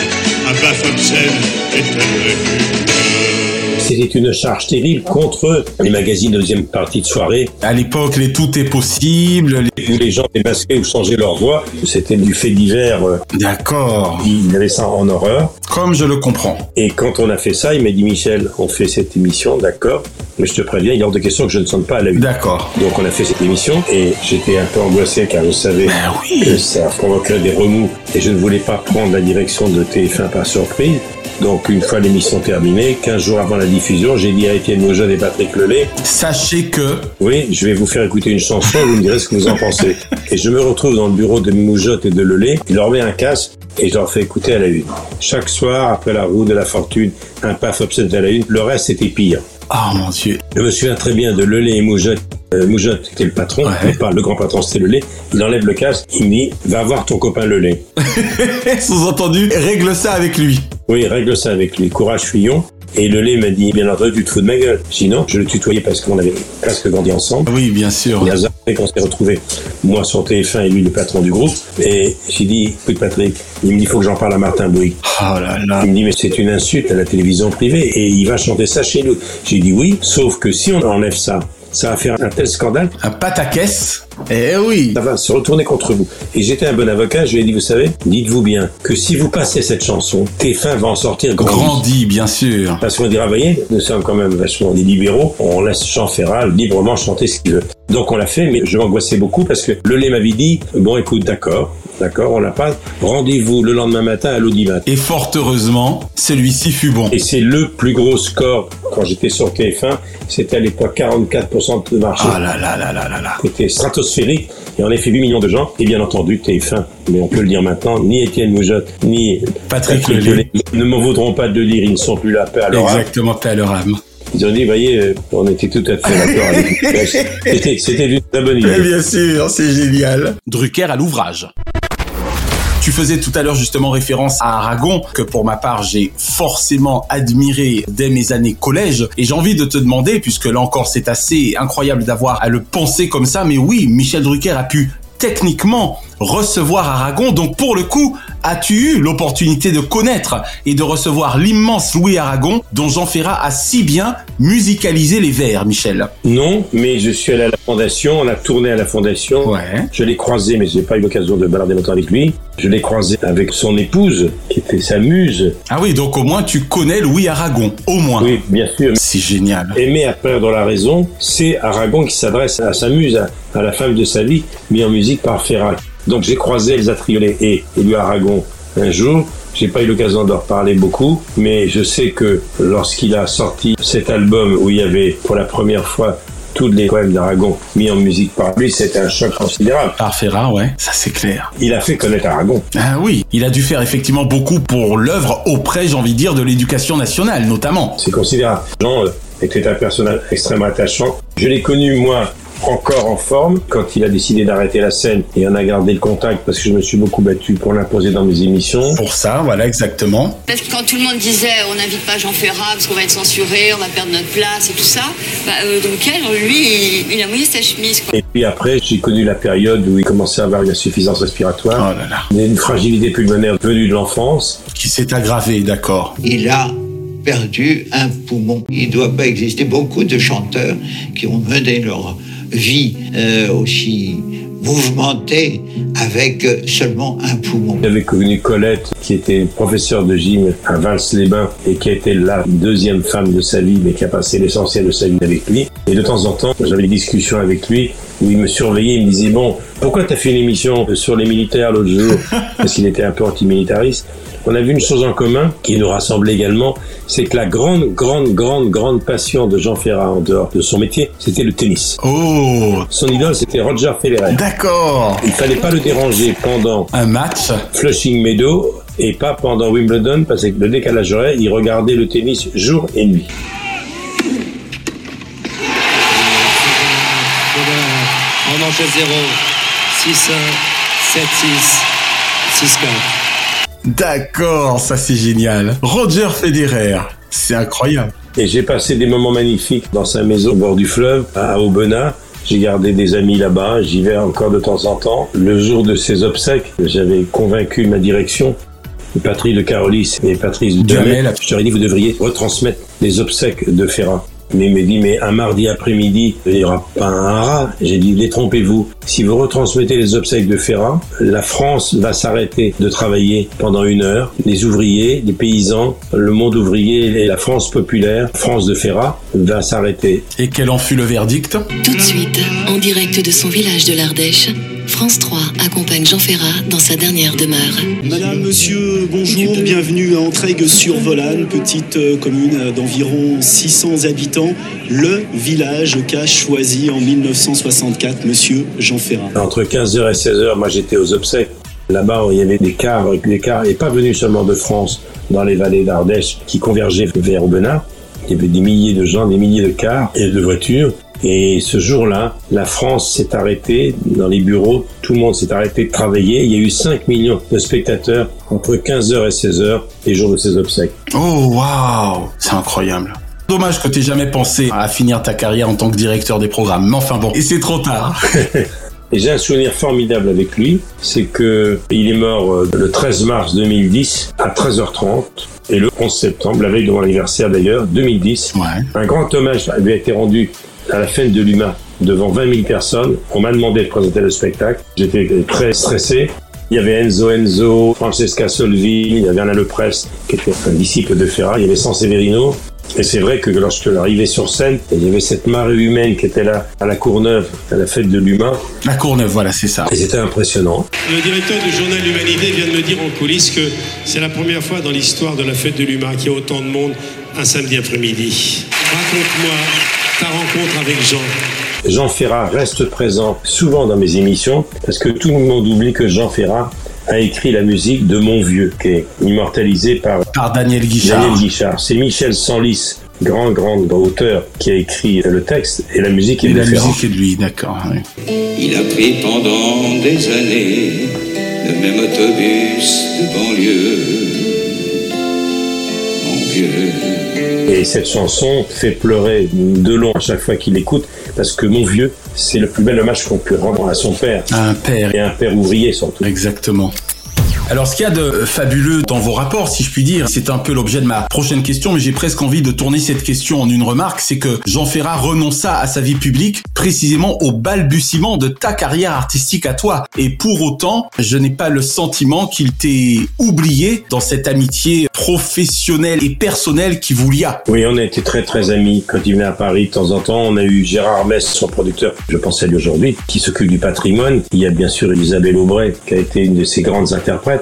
C'était une charge terrible contre les magazines de deuxième partie de soirée. À l'époque, les tout est possible. Où les gens démasquaient ou changeaient leur voix. C'était du fait divers. euh, D'accord. Il avait ça en horreur. Comme je le comprends. Et quand on a fait ça, il m'a dit Michel, on fait cette émission, d'accord, mais je te préviens, il est hors de question que je ne sonne pas à la une. D'accord. Donc on a fait cette émission et j'étais un peu angoissé car je savais Ben que ça provoquerait des remous et je ne voulais pas prendre la direction de TF1 par surprise. Donc une fois l'émission terminée, 15 jours avant la diffusion, j'ai dit à Étienne Maujeune et Patrick Lelay, Sachez que... oui, je vais vous faire écouter une chanson, vous me direz ce que vous en pensez. Et je me retrouve dans le bureau de Moujotte et de Lelay, je leur mets un casque et je leur fais écouter à la une. Chaque soir, après la roue de la fortune, un paf obsède à la une, le reste c'était pire. Ah mon dieu. Je me souviens très bien de Lelay et Moujotte. Euh, Moujotte était le patron, mais pas le grand patron, c'était Lelay. Il enlève le casque, il me dit, va voir ton copain Lelay. Sous-entendu, règle ça avec lui. Oui, règle ça avec lui. Courage, Fillon. Et Lelay m'a dit, bien entendu, tu te fous de ma gueule. Sinon, je le tutoyais parce qu'on avait presque grandi ensemble. Oui, bien sûr. Et hasard fait qu'on s'est retrouvés, moi sur TF1 et lui le patron du groupe. Et j'ai dit, écoute Patrick, il me dit, il faut que j'en parle à Martin Bouygues. Oh là là. Il me dit, mais c'est une insulte à la télévision privée et il va chanter ça chez nous. J'ai dit oui, sauf que si on enlève ça, ça va faire un tel scandale. Un pataquès Eh oui. Ça va se retourner contre vous. Et j'étais un bon avocat, je lui ai dit, vous savez, dites-vous bien que si vous passez cette chanson, TF1 va en sortir grandi. Grandi, bien sûr. Parce qu'on dira, voyez, nous sommes quand même vachement des libéraux, on laisse Jean librement chanter ce qu'il veut. Donc on l'a fait, mais je m'angoissais beaucoup parce que le lait m'avait dit, bon écoute, d'accord, d'accord, on l'a pas, rendez-vous le lendemain matin à l'audimat. Et fort heureusement, celui-ci fut bon. Et c'est le plus gros score quand j'étais sur TF1, c'était à l'époque 44% de marché. Ah là là là là là là. C'était stratosphérique et en effet 8 millions de gens. Et bien entendu, TF1, mais on peut le dire maintenant, ni Étienne Moujotte, ni Patrick Lelay. ne m'en voudront pas de le dire, ils ne sont plus là, paix à leur âme. Exactement, paix à leur âme. Ils ont dit, voyez, euh, on était tout à fait d'accord avec. C'était, c'était une très bonne idée. bien sûr, c'est génial. Drucker à l'ouvrage. Tu faisais tout à l'heure justement référence à Aragon, que pour ma part j'ai forcément admiré dès mes années collège. Et j'ai envie de te demander, puisque là encore c'est assez incroyable d'avoir à le penser comme ça, mais oui, Michel Drucker a pu techniquement recevoir Aragon. Donc pour le coup, as-tu eu l'opportunité de connaître et de recevoir l'immense Louis Aragon, dont Jean Ferrat a si bien musicalisé les vers, Michel? Non, mais je suis allé à la fondation, on a tourné à la fondation. Ouais. Je l'ai croisé, mais j'ai pas eu l'occasion de balader longtemps avec lui. Je l'ai croisé avec son épouse, qui était sa muse. Ah oui, donc au moins tu connais Louis Aragon, au moins. Oui, bien sûr. C'est génial. Aimer à perdre la raison, c'est Aragon qui s'adresse à sa muse, à, à la femme de sa vie, mis en musique par Ferrat. Donc j'ai croisé Elsa Triolet et Louis Aragon un jour. J'ai pas eu l'occasion d'en reparler beaucoup, mais je sais que lorsqu'il a sorti cet album où il y avait pour la première fois tous les poèmes d'Aragon mis en musique par lui, c'était un choc considérable. Par Ferrat, ouais, ça c'est clair. Il a fait connaître Aragon. Ah oui, il a dû faire effectivement beaucoup pour l'œuvre auprès, j'ai envie de dire, de l'éducation nationale notamment. C'est considérable. Jean euh, était un personnage extrêmement attachant. Je l'ai connu, moi, encore en forme quand il a décidé d'arrêter la scène et on a gardé le contact parce que je me suis beaucoup battu pour l'imposer dans mes émissions. Pour ça, voilà, exactement. Parce que quand tout le monde disait on n'invite pas Jean Ferrat parce qu'on va être censuré, on va perdre notre place et tout ça, bah, euh, donc elle, lui, il, il a mouillé sa chemise. Quoi. Et puis après, j'ai connu la période où il commençait à avoir une insuffisance respiratoire, Oh là là. une fragilité pulmonaire venue de l'enfance. Qui s'est aggravé, d'accord. Il a perdu un poumon. Il ne doit pas exister beaucoup de chanteurs qui ont mené leur vie euh, aussi mouvementée avec seulement un poumon. J'avais connu Colette, qui était professeure de gym à Vals-les-Bains et qui été la deuxième femme de sa vie, mais qui a passé l'essentiel de sa vie avec lui. Et de temps en temps, j'avais des discussions avec lui où il me surveillait, il me disait, bon, pourquoi t'as fait une émission sur les militaires l'autre jour Parce qu'il était un peu antimilitariste. On a vu une chose en commun qui nous rassemblait également, c'est que la grande, grande, grande, grande passion de Jean Ferrat en dehors de son métier, c'était le tennis. Oh Son idole, c'était Roger Federer. D'accord Il fallait pas le déranger pendant Un match Flushing Meadow et pas pendant Wimbledon parce que le décalage horaire, il regardait le tennis jour et nuit. En manchette 0, 6-1, 7-6, 6-4. D'accord, ça c'est génial. Roger Federer, c'est incroyable. Et j'ai passé des moments magnifiques dans sa maison au bord du fleuve, à Aubenas. J'ai gardé des amis là-bas, j'y vais encore de temps en temps. Le jour de ses obsèques, j'avais convaincu ma direction, Patrice de Carolis et Patrice Duhamel. Je leur ai dit, vous devriez retransmettre les obsèques de Ferrat. Mais il me dit, mais un mardi après-midi, il n'y aura pas un rat. J'ai dit, détrompez-vous. Si vous retransmettez les obsèques de Ferrat, la France va s'arrêter de travailler pendant une heure. Les ouvriers, les paysans, le monde ouvrier et la France populaire, France de Ferrat, va s'arrêter. Et quel en fut le verdict? Tout de suite, en direct de son village de l'Ardèche, France 3 accompagne Jean Ferrat dans sa dernière demeure. Madame, monsieur, bonjour, bienvenue à Entraigues-sur-Volane, petite euh, commune d'environ 600 habitants, le village qu'a choisi en 1964 monsieur Jean Ferrat. Entre 15h et 16h, moi j'étais aux obsèques. Là-bas, il y avait des cars, des cars, et pas venus seulement de France, dans les vallées d'Ardèche, qui convergeaient vers Aubenas. Il y avait des milliers de gens, des milliers de cars et de voitures. Et ce jour-là, la France s'est arrêtée dans les bureaux, tout le monde s'est arrêté de travailler. Il y a eu 5 millions de spectateurs entre 15h et 16h, les jours de ces obsèques. Oh waouh, c'est incroyable. Dommage que t'aies jamais pensé à finir ta carrière en tant que directeur des programmes. Mais enfin bon, et c'est trop tard. Et j'ai un souvenir formidable avec lui, c'est que il est mort euh, le 13 mars 2010 à 13h30 et le 11 septembre, la veille de mon anniversaire d'ailleurs, 2010. Un grand hommage lui a été rendu à la fête de l'UMA devant 20 000 personnes. On m'a demandé de présenter le spectacle. J'étais très stressé. Il y avait Enzo Enzo, Francesca Solvi, il y avait Alain Leprest, qui était un disciple de Ferrat, il y avait San Severino. Et c'est vrai que lorsque j'arrivais sur scène, il y avait cette marée humaine qui était là à la Courneuve, à la fête de l'humain. La Courneuve, voilà, c'est ça. Et c'était impressionnant. Le directeur du journal L'Humanité vient de me dire en coulisses que c'est la première fois dans l'histoire de la fête de l'humain qu'il y a autant de monde un samedi après-midi. Raconte-moi rencontre avec Jean. Jean Ferrat reste présent souvent dans mes émissions parce que tout le monde oublie que Jean Ferrat a écrit la musique de Mon Vieux, qui est immortalisée par, par Daniel Guichard. Daniel Guichard. C'est Michel Sanlis, grand, grand auteur, qui a écrit le texte et la musique est Et de la Ferrat. musique est de lui, d'accord. oui. Il a pris pendant des années le même autobus de banlieue. Mon vieux. Et cette chanson fait pleurer de long à chaque fois qu'il l'écoute, parce que Mon Vieux, c'est le plus bel hommage qu'on peut rendre à son père. À un père. Et un père ouvrier surtout. Exactement. Alors, ce qu'il y a de fabuleux dans vos rapports, si je puis dire, c'est un peu l'objet de ma prochaine question, mais j'ai presque envie de tourner cette question en une remarque, c'est que Jean Ferrat renonça à sa vie publique précisément au balbutiement de ta carrière artistique à toi. Et pour autant, je n'ai pas le sentiment qu'il t'ait oublié dans cette amitié professionnelle et personnelle qui vous lia. Oui, on a été très très amis. Quand il venait à Paris de temps en temps, on a eu Gérard Mess, son producteur, je pense à lui aujourd'hui, qui s'occupe du patrimoine. Il y a bien sûr Elisabeth Aubray, qui a été une de ses grandes interprètes.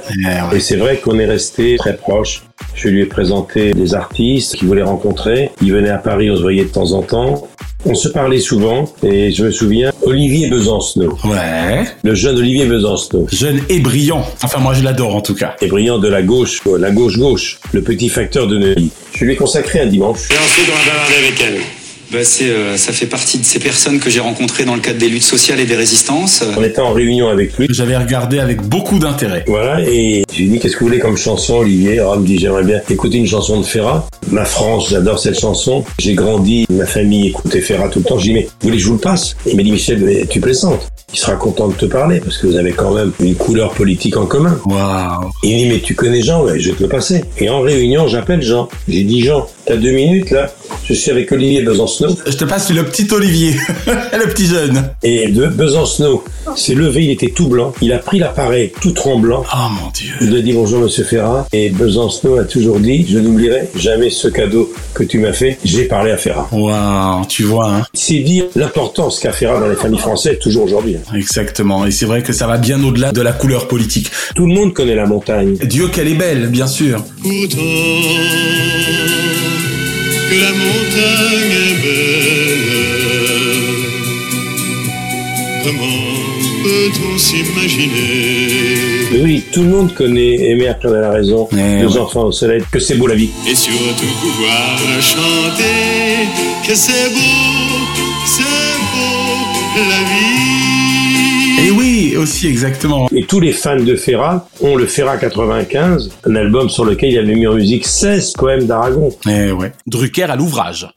Et c'est vrai qu'on est resté très proches. Je lui ai présenté des artistes qu'il voulait rencontrer. Il venait à Paris, on se voyait de temps en temps. On se parlait souvent et je me souviens Olivier Besancenot. Ouais. Le jeune Olivier Besancenot. Jeune et brillant. Enfin, moi, je l'adore en tout cas. Et brillant de la gauche, la gauche-gauche, le petit facteur de Neuilly. Je lui ai consacré un dimanche. Et ensuite, on va bavarder avec elle. Bah, c'est, euh, ça fait partie de ces personnes que j'ai rencontrées dans le cadre des luttes sociales et des résistances. On était en réunion avec lui. J'avais regardé avec beaucoup d'intérêt. Voilà, et je lui ai dit, qu'est-ce que vous voulez comme chanson, Olivier? Alors, il me dit, j'aimerais bien écouter une chanson de Ferrat. Ma France, j'adore cette chanson. J'ai grandi, ma famille écoutait Ferrat tout le temps. Je lui ai dit, mais vous voulez que je vous le passe? Il m'a dit, Michel, mais tu plaisantes. Il sera content de te parler parce que vous avez quand même une couleur politique en commun. Waouh Il dit, mais tu connais Jean Ouais, je vais te le passer. Et en réunion, j'appelle Jean. J'ai dit, Jean, t'as deux minutes là Je suis avec Olivier Besancenot. Je te passe le petit Olivier, le petit jeune. Et de Besancenot s'est levé, il était tout blanc. Il a pris l'appareil tout tremblant. Oh mon Dieu. Il a dit bonjour monsieur Ferrat. Et Besancenot a toujours dit, je n'oublierai jamais ce cadeau que tu m'as fait. J'ai parlé à Ferrat. Waouh, tu vois, hein. C'est dire l'importance qu'a Ferrat dans les familles françaises toujours aujourd'hui. Exactement. Et c'est vrai que ça va bien au-delà de la couleur politique. Tout le monde connaît la montagne. Dieu qu'elle est belle, bien sûr. Pourtant que la montagne est belle, comment peut-on s'imaginer? Oui, tout le monde connaît Aimé Claude a la raison. Nos enfants au soleil, que c'est beau la vie. et surtout pouvoir chanter que c'est beau, c'est beau la vie. Et oui, aussi exactement. Et tous les fans de Ferrat ont le Ferrat 95, un album sur lequel il avait mis en musique 16 poèmes d'Aragon. Eh ouais. Drucker à l'ouvrage.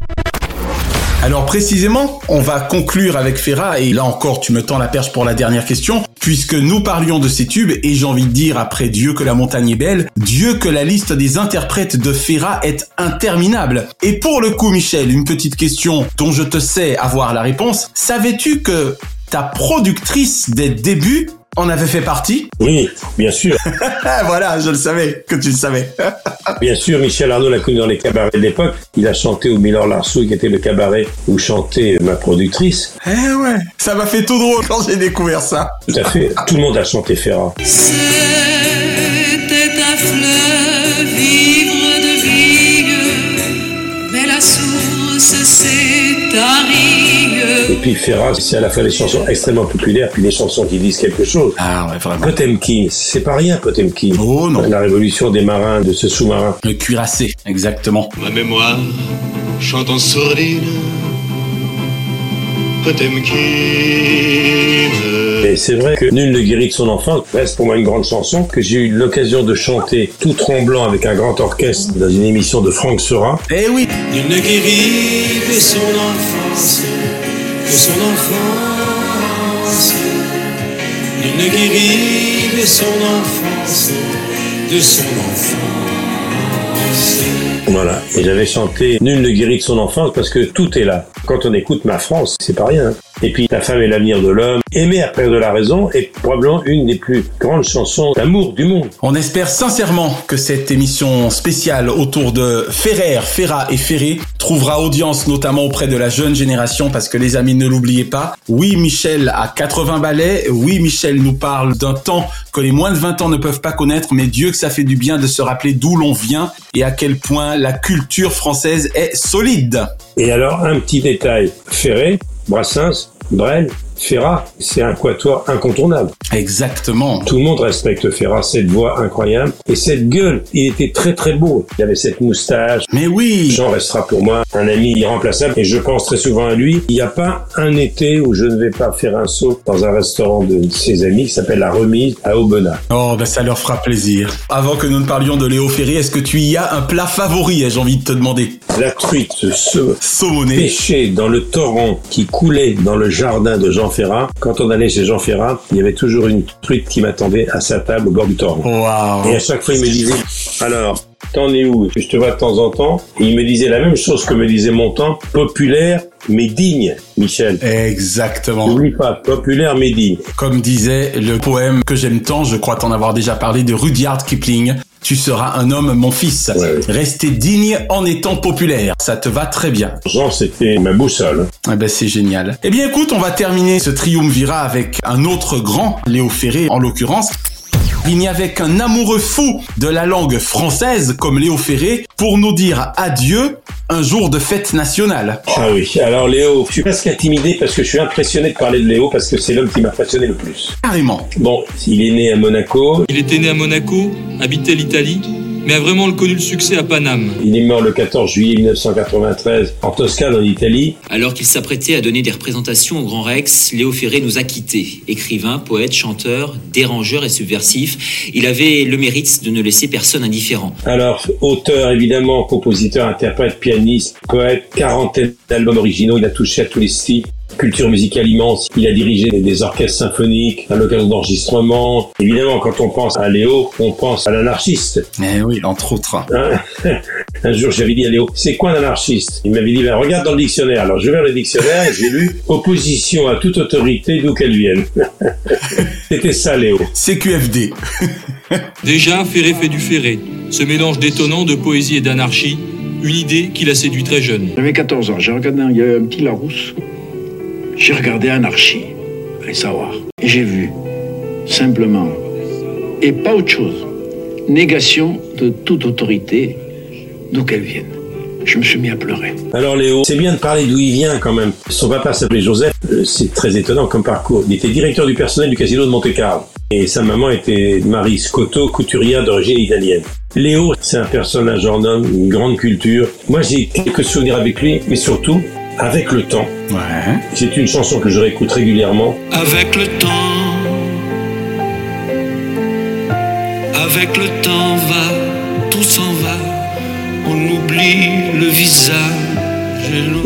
Alors précisément, on va conclure avec Ferra, et là encore tu me tends la perche pour la dernière question, puisque nous parlions de ces tubes, et j'ai envie de dire après Dieu que la montagne est belle, Dieu que la liste des interprètes de Ferra est interminable. Et pour le coup Michel, une petite question dont je te sais avoir la réponse, savais-tu que ta productrice des débuts en avait fait partie Oui, bien sûr. voilà, je le savais, que tu le savais. bien sûr, Michel Arnaud l'a connu dans les cabarets de l'époque. Il a chanté au Miller Larsou, qui était le cabaret où chantait ma productrice. Eh ouais, ça m'a fait tout drôle quand j'ai découvert ça. Tout à fait. Tout le monde a chanté Ferrat. C'était un fleuve ivre de vigne, mais la source s'est puis Ferrat, c'est à la fois des chansons extrêmement populaires, puis des chansons qui disent quelque chose. Ah ouais, vraiment. Potemkin, c'est pas rien Potemkin. Oh non. La révolution des marins, de ce sous-marin. Le cuirassé, exactement. Ma mémoire chante en sourdine. Potemkin. Et c'est vrai que Nul ne guérit de son enfance reste pour moi une grande chanson que j'ai eu l'occasion de chanter tout tremblant avec un grand orchestre dans une émission de Franck Sera. Eh oui Nul ne guérit de son enfance, de son enfance. Nul ne guérit de son enfance, de son enfance. Voilà. Et j'avais chanté Nul ne guérit de son enfance parce que tout est là. Quand on écoute Ma France, c'est pas rien. Et puis La femme est l'avenir de l'homme. Aimer à perdre de la raison est probablement une des plus grandes chansons d'amour du monde. On espère sincèrement que cette émission spéciale autour de Ferrer, Ferrat et Ferré trouvera audience notamment auprès de la jeune génération parce que les amis ne l'oubliez pas. Oui, Michel a 80 ballets. Oui, Michel nous parle d'un temps que les moins de 20 ans ne peuvent pas connaître, mais Dieu que ça fait du bien de se rappeler d'où l'on vient et à quel point la culture française est solide. Et alors, un petit détail. Ferré, Brassens, Brel, Ferrat, c'est un quatuor incontournable. Exactement. Tout le monde respecte Ferrat, cette voix incroyable et cette gueule. Il était très très beau. Il avait cette moustache. Mais oui. Jean restera pour moi un ami irremplaçable et je pense très souvent à lui. Il n'y a pas un été où je ne vais pas faire un saut dans un restaurant de ses amis qui s'appelle La Remise à Aubenas. Oh, ben ça leur fera plaisir. Avant que nous ne parlions de Léo Ferré, est-ce que tu y as un plat favori, ai-je envie de te demander? La truite se Saumonée. pêchée dans le torrent qui coulait dans le jardin de Jean Ferrat. Quand on allait chez Jean Ferrat, il y avait toujours une truite qui m'attendait à sa table au bord du torrent. Et à chaque fois, il me disait, alors, t'en es où? Je te vois de temps en temps. Et il me disait la même chose que me disait mon temps, populaire mais digne, Michel. Exactement. N'oublie pas, populaire mais digne. Comme disait le poème que j'aime tant, je crois t'en avoir déjà parlé, de Rudyard Kipling. Tu seras un homme, mon fils. Ouais. Rester digne en étant populaire. Ça te va très bien. Jean, c'était ma boussole. Eh ben, c'est génial. Eh bien, écoute, on va terminer ce triumvirat avec un autre grand, Léo Ferré, en l'occurrence. Il n'y avait qu'un amoureux fou de la langue française comme Léo Ferré pour nous dire adieu un jour de fête nationale. Ah oui, alors Léo, je suis presque intimidé parce que je suis impressionné de parler de Léo parce que c'est l'homme qui m'a impressionné le plus. Carrément. Bon, il est né à Monaco, Il était né à Monaco, habitait l'Italie, mais a vraiment connu le succès à Paname. il est mort le 14 juillet 1993 en Toscane en Italie. Alors qu'il s'apprêtait à donner des représentations au Grand Rex, Léo Ferré nous a quittés. Écrivain, poète, chanteur, dérangeur et subversif, il avait le mérite de ne laisser personne indifférent. Alors, auteur évidemment, compositeur, interprète, pianiste, poète, quarantaine d'albums originaux, il a touché à tous les styles. Culture musicale immense, il a dirigé des, orchestres symphoniques à l'occasion d'enregistrements. Évidemment, quand on pense à Léo, on pense à l'anarchiste. Eh oui, entre autres. Hein un jour, j'avais dit à Léo, c'est quoi un anarchiste? Il m'avait dit, ben, regarde dans le dictionnaire. Alors, je vais vers le dictionnaire et j'ai lu opposition à toute autorité d'où qu'elle vienne. C'était ça, Léo. CQFD. Déjà, Ferré fait du Ferré, ce mélange détonnant de poésie et d'anarchie, une idée qui l'a séduit très jeune. J'avais 14 ans, j'ai regardé un, il y avait un petit Larousse. J'ai regardé Anarchie, allez savoir. Et j'ai vu, simplement, et pas autre chose, négation de toute autorité, d'où qu'elle vienne. Je me suis mis à pleurer. Alors Léo, c'est bien de parler d'où il vient quand même. Son papa s'appelait Joseph, Euh, c'est très étonnant comme parcours. Il était directeur du personnel du casino de Monte-Carlo. Et sa maman était Marie Scotto, couturière d'origine italienne. Léo, c'est un personnage hors norme, une grande culture. Moi j'ai quelques souvenirs avec lui, mais surtout avec le temps. Ouais. C'est une chanson que je réécoute régulièrement. Avec le temps, avec le temps va, tout s'en va, on oublie le visage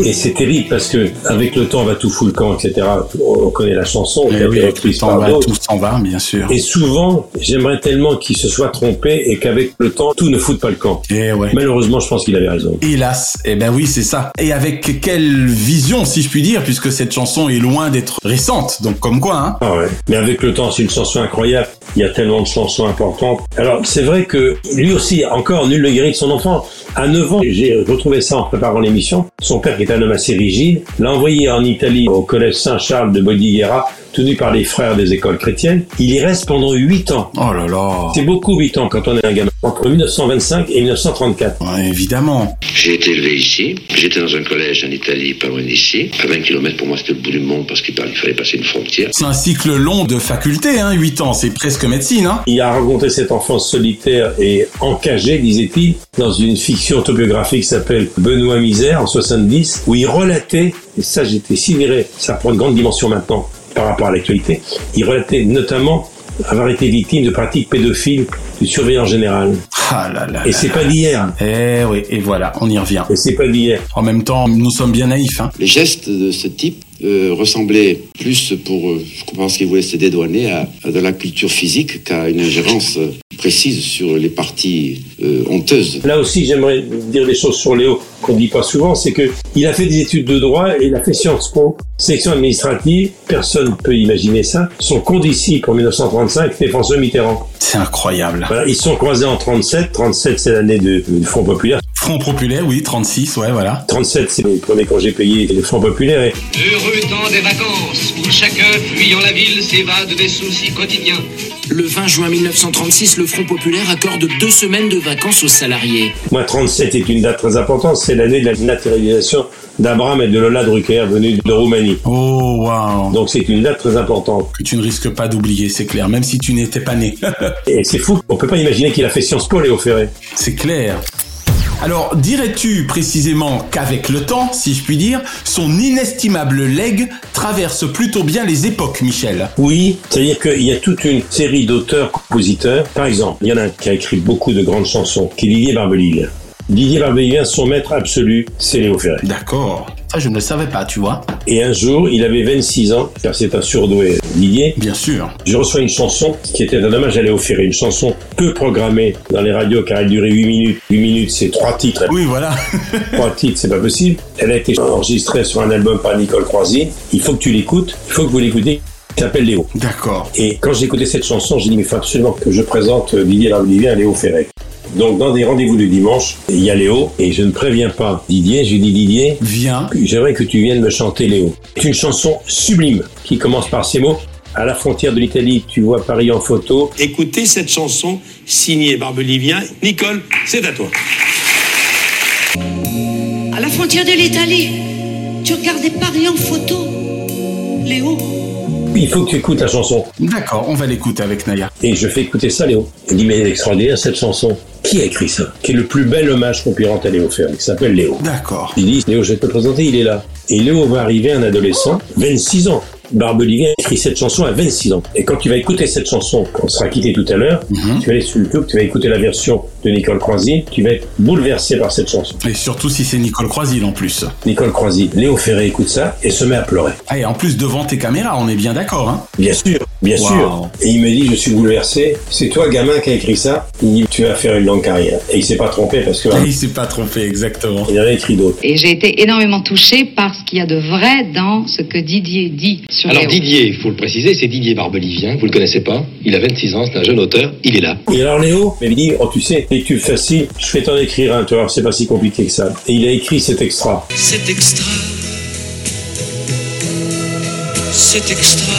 Et c'est terrible parce que avec le temps, on va tout foutre le camp, etc. On connaît la chanson, Eh oui, été avec le temps, va, tout s'en va, bien sûr. Et souvent, j'aimerais tellement qu'il se soit trompé et qu'avec le temps, tout ne foute pas le camp. Et ouais. Malheureusement, je pense qu'il avait raison. Hélas, eh ben oui, c'est ça. Et avec quelle vision, si je puis dire, puisque cette chanson est loin d'être récente, donc comme quoi, hein. Ah ouais. Mais avec le temps, c'est une chanson incroyable. Il y a tellement de chansons importantes. Alors, c'est vrai que lui aussi, encore, nul ne guérit de son enfant. À 9 ans, j'ai retrouvé ça en préparant l'émission. Son père, qui est un homme assez rigide, l'a envoyé en Italie au collège Saint-Charles de Bordighera, tenu par les frères des écoles chrétiennes. Il y reste pendant 8 ans. Oh là là. C'est beaucoup 8 ans quand on est un gamin. Entre 1925 et 1934. Ouais, évidemment. J'ai été élevé ici. J'étais dans un collège en Italie, pas loin d'ici. À 20 km pour moi, c'était le bout du monde parce qu'il fallait passer une frontière. C'est un cycle long de faculté, hein, 8 ans, c'est presque médecine, hein. Il a raconté cette enfance solitaire et encagée, disait-il, dans une fiction autobiographique qui s'appelle Benoît Misère en 70, où il relatait, et ça j'étais sidéré, ça prend une grande dimension maintenant par rapport à l'actualité, il relatait notamment avoir été victime de pratiques pédophiles du surveillant général. Ah là là. Et c'est pas d'hier. Eh oui, et voilà, on y revient. Et c'est pas d'hier. En même temps, nous sommes bien naïfs, hein. Les gestes de ce type euh, ressemblaient plus pour, euh, je pense qu'il voulait se dédouaner à, à de la culture physique qu'à une ingérence euh, précise sur les parties euh, honteuses. Là aussi, j'aimerais dire des choses sur Léo qu'on dit pas souvent, c'est que il a fait des études de droit et il a fait Sciences Po, section administrative. Personne peut imaginer ça. Son condisciple en 1935, c'était François Mitterrand. C'est incroyable. Voilà, ils sont croisés en 37. 37, c'est l'année de- du Front Populaire. Front populaire, oui, 36, ouais, voilà. 37, c'est le premier congé payé du Front Populaire. Et Heureux temps des vacances, où chacun, fuyant la ville, s'évade des soucis quotidiens. Le 20 juin 1936, le Front populaire accorde deux semaines de vacances aux salariés. moi, 37 est une date très importante. C'est l'année de la naturalisation d'Abraham et de Lola Drucker, venus de Roumanie. Oh, waouh. Donc c'est une date très importante. Que tu ne risques pas d'oublier, c'est clair, même si tu n'étais pas né. Et c'est fou, on peut pas imaginer qu'il a fait Sciences Po, Léo Ferré. c'est clair. Alors, dirais-tu précisément qu'avec le temps, si je puis dire, son inestimable legs traverse plutôt bien les époques, Michel Oui, c'est-à-dire qu'il y a toute une série d'auteurs-compositeurs. Par exemple, il y en a un qui a écrit beaucoup de grandes chansons, qui est Didier Barbelivien. Didier Barbelivien, son maître absolu, c'est Léo Ferré. D'accord. Ça, je ne le savais pas, tu vois. Et un jour, il avait 26 ans, car c'est un surdoué, Didier. Bien sûr. Je reçois une chanson qui était un hommage à Léo Ferré, une chanson peu programmée dans les radios car elle durait 8 minutes. 8 minutes, c'est trois titres. Oui, voilà. Trois titres, c'est pas possible. Elle a été enregistrée sur un album par Nicole Croisy. Il faut que tu l'écoutes, il faut que vous l'écoutez. Il s'appelle Léo. D'accord. Et quand j'ai écouté cette chanson, j'ai dit, mais il faut absolument que je présente euh, Didier Barbelivien à Léo Ferré. Donc, dans des rendez-vous du dimanche, il y a Léo, et je ne préviens pas Didier, je lui dis Didier, Viens. j'aimerais que tu viennes me chanter Léo. C'est une chanson sublime qui commence par ces mots. À la frontière de l'Italie, tu vois Paris en photo. Écoutez cette chanson signée Barbelivien. Nicole, c'est à toi. À la frontière de l'Italie, tu regardais Paris en photo. Léo, Il faut que tu écoutes la chanson. D'accord, on va l'écouter avec Naya. Et je fais écouter ça, Léo. Il dit, mais elle est extraordinaire cette chanson. Qui a écrit ça? Qui est le plus bel hommage qu'on puisse rendre à Léo Ferré, qui s'appelle Léo. D'accord. Il dit, Léo, je vais te le présenter, il est là. Et Léo va arriver, un adolescent, 26 ans. Barbelivien a écrit cette chanson à 26 ans. Et quand tu vas écouter cette chanson, on sera quitté tout à l'heure, tu vas aller sur YouTube, tu vas écouter la version de Nicole Croisy, tu vas être bouleversé par cette chanson. Et surtout si c'est Nicole Croisil en plus. Nicole Croisy, Léo Ferré écoute ça et se met à pleurer. Ah, et en plus devant tes caméras, on est bien d'accord, hein Bien sûr, bien Wow. sûr. Et il me dit, je suis bouleversé. C'est toi, gamin, qui a écrit ça. Il dit, tu vas faire une longue carrière. Et il s'est pas trompé parce que Et il s'est pas trompé, exactement. il en a écrit d'autres. Et j'ai été énormément touchée par ce qu'il y a de vrai dans ce que Didier dit sur Alors Léo. Didier, il faut le préciser, c'est Didier Barbelivien, vous le connaissez pas, il a 26 ans, c'est un jeune auteur, il est là. Et alors Léo il me dit, oh tu sais, des tubes faciles, je vais t'en écrire un, tu vois, c'est pas si compliqué que ça. Et il a écrit cet extra. C'est extra. C'est extra.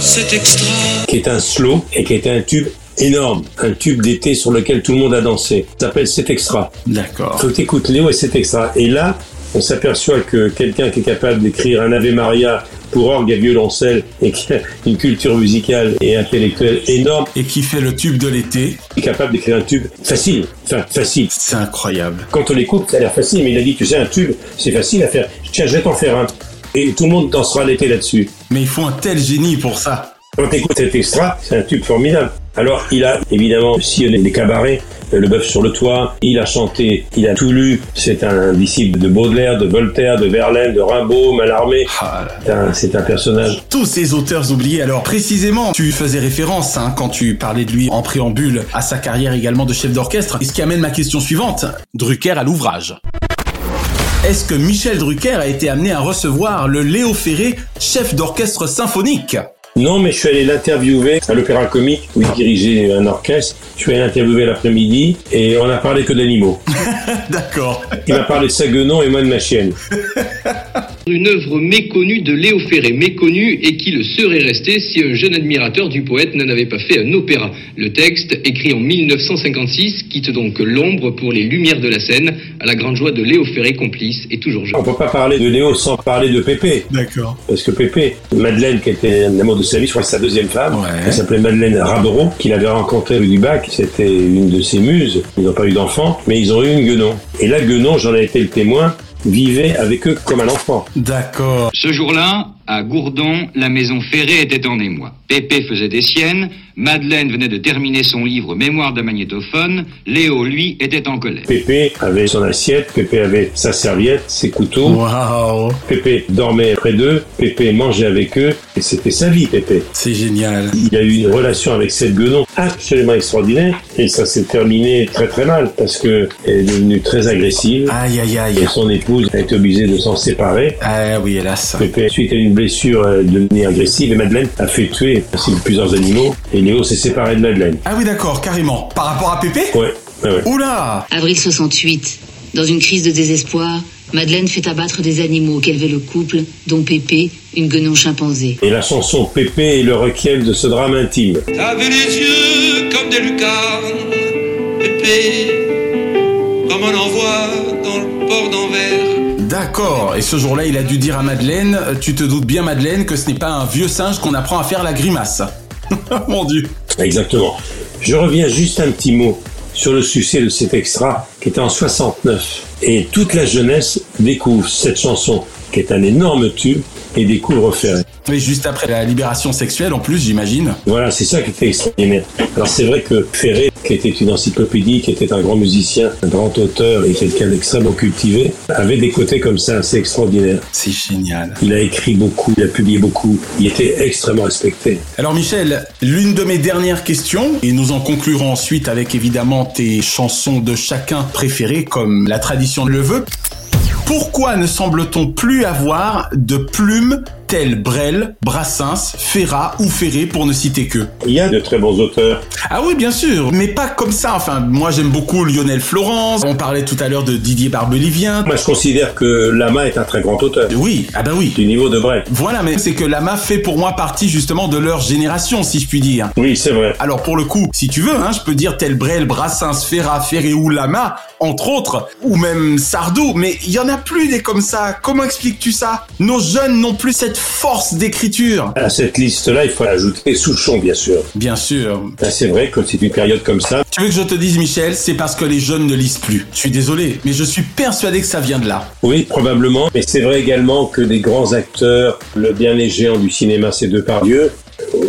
C'est extra. qui est un slow et qui est un tube énorme, un tube d'été sur lequel tout le monde a dansé. Ça s'appelle cet extra. D'accord. Faut que t'écoutes Léo et cet extra. Et là, on s'aperçoit que quelqu'un qui est capable d'écrire un Ave Maria pour orgue et violoncelle et qui a une culture musicale et intellectuelle énorme Et qui fait le tube de l'été. est capable d'écrire un tube facile. Enfin, facile. C'est incroyable. Quand on l'écoute, ça a l'air facile, mais il a dit, tu sais, un tube, c'est facile à faire. Tiens, je vais t'en faire un. Et tout le monde dansera l'été là-dessus. Mais il faut un tel génie pour ça. Quand tu écoutes cet extra, c'est un tube formidable. Alors, il a évidemment sillonné les cabarets, euh, le bœuf sur le toit, il a chanté, il a tout lu, c'est un disciple de Baudelaire, de Voltaire, de Verlaine, de Rimbaud, Mallarmé. C'est un- C'est un personnage. Tous ces auteurs oubliés. Alors précisément, tu faisais référence hein, quand tu parlais de lui en préambule à sa carrière également de chef d'orchestre. Et ce qui amène ma question suivante. Drucker à l'ouvrage. Est-ce que Michel Drucker a été amené à recevoir le Léo Ferré, chef d'orchestre symphonique? Non, mais je suis allé l'interviewer à l'Opéra Comique où il dirigeait un orchestre. Je suis allé l'interviewer l'après-midi et on a parlé que d'animaux. D'accord. Il m'a parlé de sa guenon et moi de ma chienne. Une œuvre méconnue de Léo Ferré, méconnue et qui le serait resté si un jeune admirateur du poète n'en avait pas fait un opéra. Le texte, écrit en 1956, quitte donc l'ombre pour les lumières de la scène, à la grande joie de Léo Ferré, complice et toujours jeune. On peut pas parler de Léo sans parler de Pépé. D'accord. Parce que Pépé, Madeleine, qui était un amour de sa vie, je crois que c'est sa deuxième femme, elle s'appelait Madeleine Rabereau, qu'il avait rencontrée rue du Bac. C'était une de ses muses. Ils n'ont pas eu d'enfant, mais ils ont eu une guenon. Et la guenon, j'en ai été le témoin, vivait avec eux comme un enfant. D'accord. Ce jour-là, à Gourdon, la maison Ferré était en émoi. Pépé faisait des siennes, Madeleine venait de terminer son livre Mémoire d'un magnétophone, Léo, lui, était en colère. Pépé avait son assiette, Pépé avait sa serviette, ses couteaux. Waouh Pépé dormait près d'eux, Pépé mangeait avec eux, et c'était sa vie, Pépé. C'est génial. Il a eu une relation avec cette guenon absolument extraordinaire, et ça s'est terminé très très mal, parce que elle est devenue très agressive. Aïe aïe aïe. Et son épouse a été obligée de s'en séparer. Ah oui, hélas. Pépé, suite à une blessure, euh, devenue agressive, et Madeleine a fait tuer ainsi plusieurs animaux, et Léo s'est séparé de Madeleine. Ah oui, d'accord, carrément. Par rapport à Pépé Ouais, ouais, ouais. Oula Avril 68. Dans une crise de désespoir, Madeleine fait abattre des animaux qu'élevait le couple, dont Pépé, une guenon chimpanzé. Et la chanson Pépé est le requiem de ce drame intime. Avait les yeux comme des lucarnes, épais, comme on en voit dans le port d'Anvers. D'accord. Et ce jour-là, il a dû dire à Madeleine, tu te doutes bien Madeleine que ce n'est pas un vieux singe qu'on apprend à faire la grimace. Mon dieu. Exactement. Je reviens juste un petit mot sur le succès de cet extra qui était en 69. Et toute la jeunesse découvre cette chanson qui est un énorme tube et découvre Ferré. Et juste après la libération sexuelle, en plus, j'imagine. Voilà, c'est ça qui était extraordinaire. Alors c'est vrai que Ferré, qui était une encyclopédie, qui était un grand musicien, un grand auteur et quelqu'un d'extrêmement cultivé, avait des côtés comme ça assez extraordinaires. C'est génial. Il a écrit beaucoup, il a publié beaucoup, il était extrêmement respecté. Alors Michel, l'une de mes dernières questions, et nous en conclurons ensuite avec évidemment tes chansons de chacun préférées, comme la tradition le veut. Pourquoi ne semble-t-on plus avoir de plumes telles Brel, Brassens, Ferrat ou Ferré pour ne citer que Il y a de très bons auteurs. Ah oui, bien sûr, mais pas comme ça. Enfin, moi j'aime beaucoup Lionel Florence. On parlait tout à l'heure de Didier Barbelivien. Moi je considère que Lama est un très grand auteur. Oui, ah ben oui. Du niveau de Brel. Voilà, mais c'est que Lama fait pour moi partie justement de leur génération, si je puis dire. Oui, c'est vrai. Alors pour le coup, si tu veux, hein, je peux dire tel Brel, Brassens, Ferrat, Ferré ou Lama, entre autres, ou même Sardou, mais il y en a plus des comme ça. Comment expliques-tu ça? Nos jeunes n'ont plus cette force d'écriture. À cette liste-là, il faut ajouter Souchon, bien sûr. Bien sûr. Ben, c'est vrai que c'est une période comme ça. Tu veux que je te dise, Michel, c'est parce que les jeunes ne lisent plus. Je suis désolé, mais je suis persuadé que ça vient de là. Oui, probablement. Mais c'est vrai également que des grands acteurs, le dernier géant du cinéma, c'est Depardieu.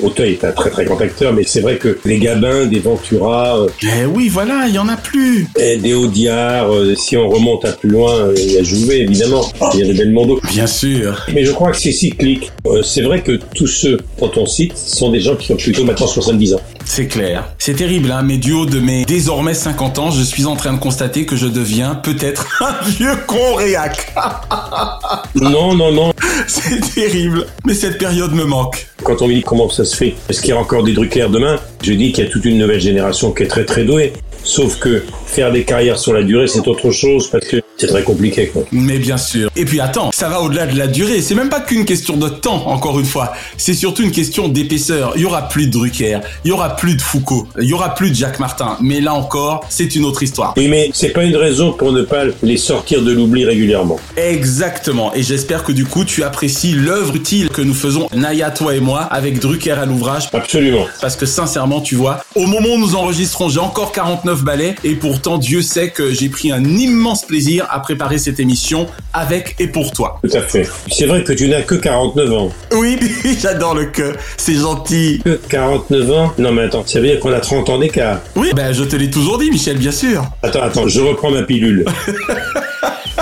Auteuil est un très très grand acteur, mais c'est vrai que les Gabins, des Ventura, euh, Eh oui, voilà, il y en a plus. et des Audiard, euh, si on remonte à plus loin, euh, il y a Jouvet évidemment, il y a des Belmondo. Bien sûr. Mais je crois que c'est cyclique. C'est vrai que tous ceux dont on cite sont des gens qui ont plutôt maintenant 70 ans. C'est clair. C'est terrible, hein, mais du haut de mes désormais 50 ans, je suis en train de constater que je deviens peut-être un vieux con réac. Non, non, non. C'est terrible, mais cette période me manque. Quand on me dit comment ça se fait, est-ce qu'il y a encore des Drucker demain Je dis qu'il y a toute une nouvelle génération qui est très très douée. Sauf que faire des carrières sur la durée, c'est autre chose parce que c'est très compliqué. Quoi. Mais bien sûr. Et puis attends, ça va au-delà de la durée. C'est même pas qu'une question de temps, encore une fois. C'est surtout une question d'épaisseur. Il y aura plus de Drucker, il y aura plus de Foucault, il y aura plus de Jacques Martin. Mais là encore, c'est une autre histoire. Oui, mais c'est pas une raison pour ne pas les sortir de l'oubli régulièrement. Exactement. Et j'espère que du coup, tu apprécies l'œuvre utile que nous faisons, Naya, toi et moi, avec Drucker. À l'ouvrage. Absolument. Parce que sincèrement, tu vois, au moment où nous enregistrons, j'ai encore 49 balais et pourtant Dieu sait que j'ai pris un immense plaisir à préparer cette émission avec et pour toi. Tout à fait. C'est vrai que tu n'as que 49 ans. Oui, j'adore le que. C'est gentil. Que 49 ans? Non mais attends, ça veut dire qu'on a 30 ans d'écart. Oui, ben je te l'ai toujours dit, Michel, bien sûr. Attends, attends, je reprends ma pilule.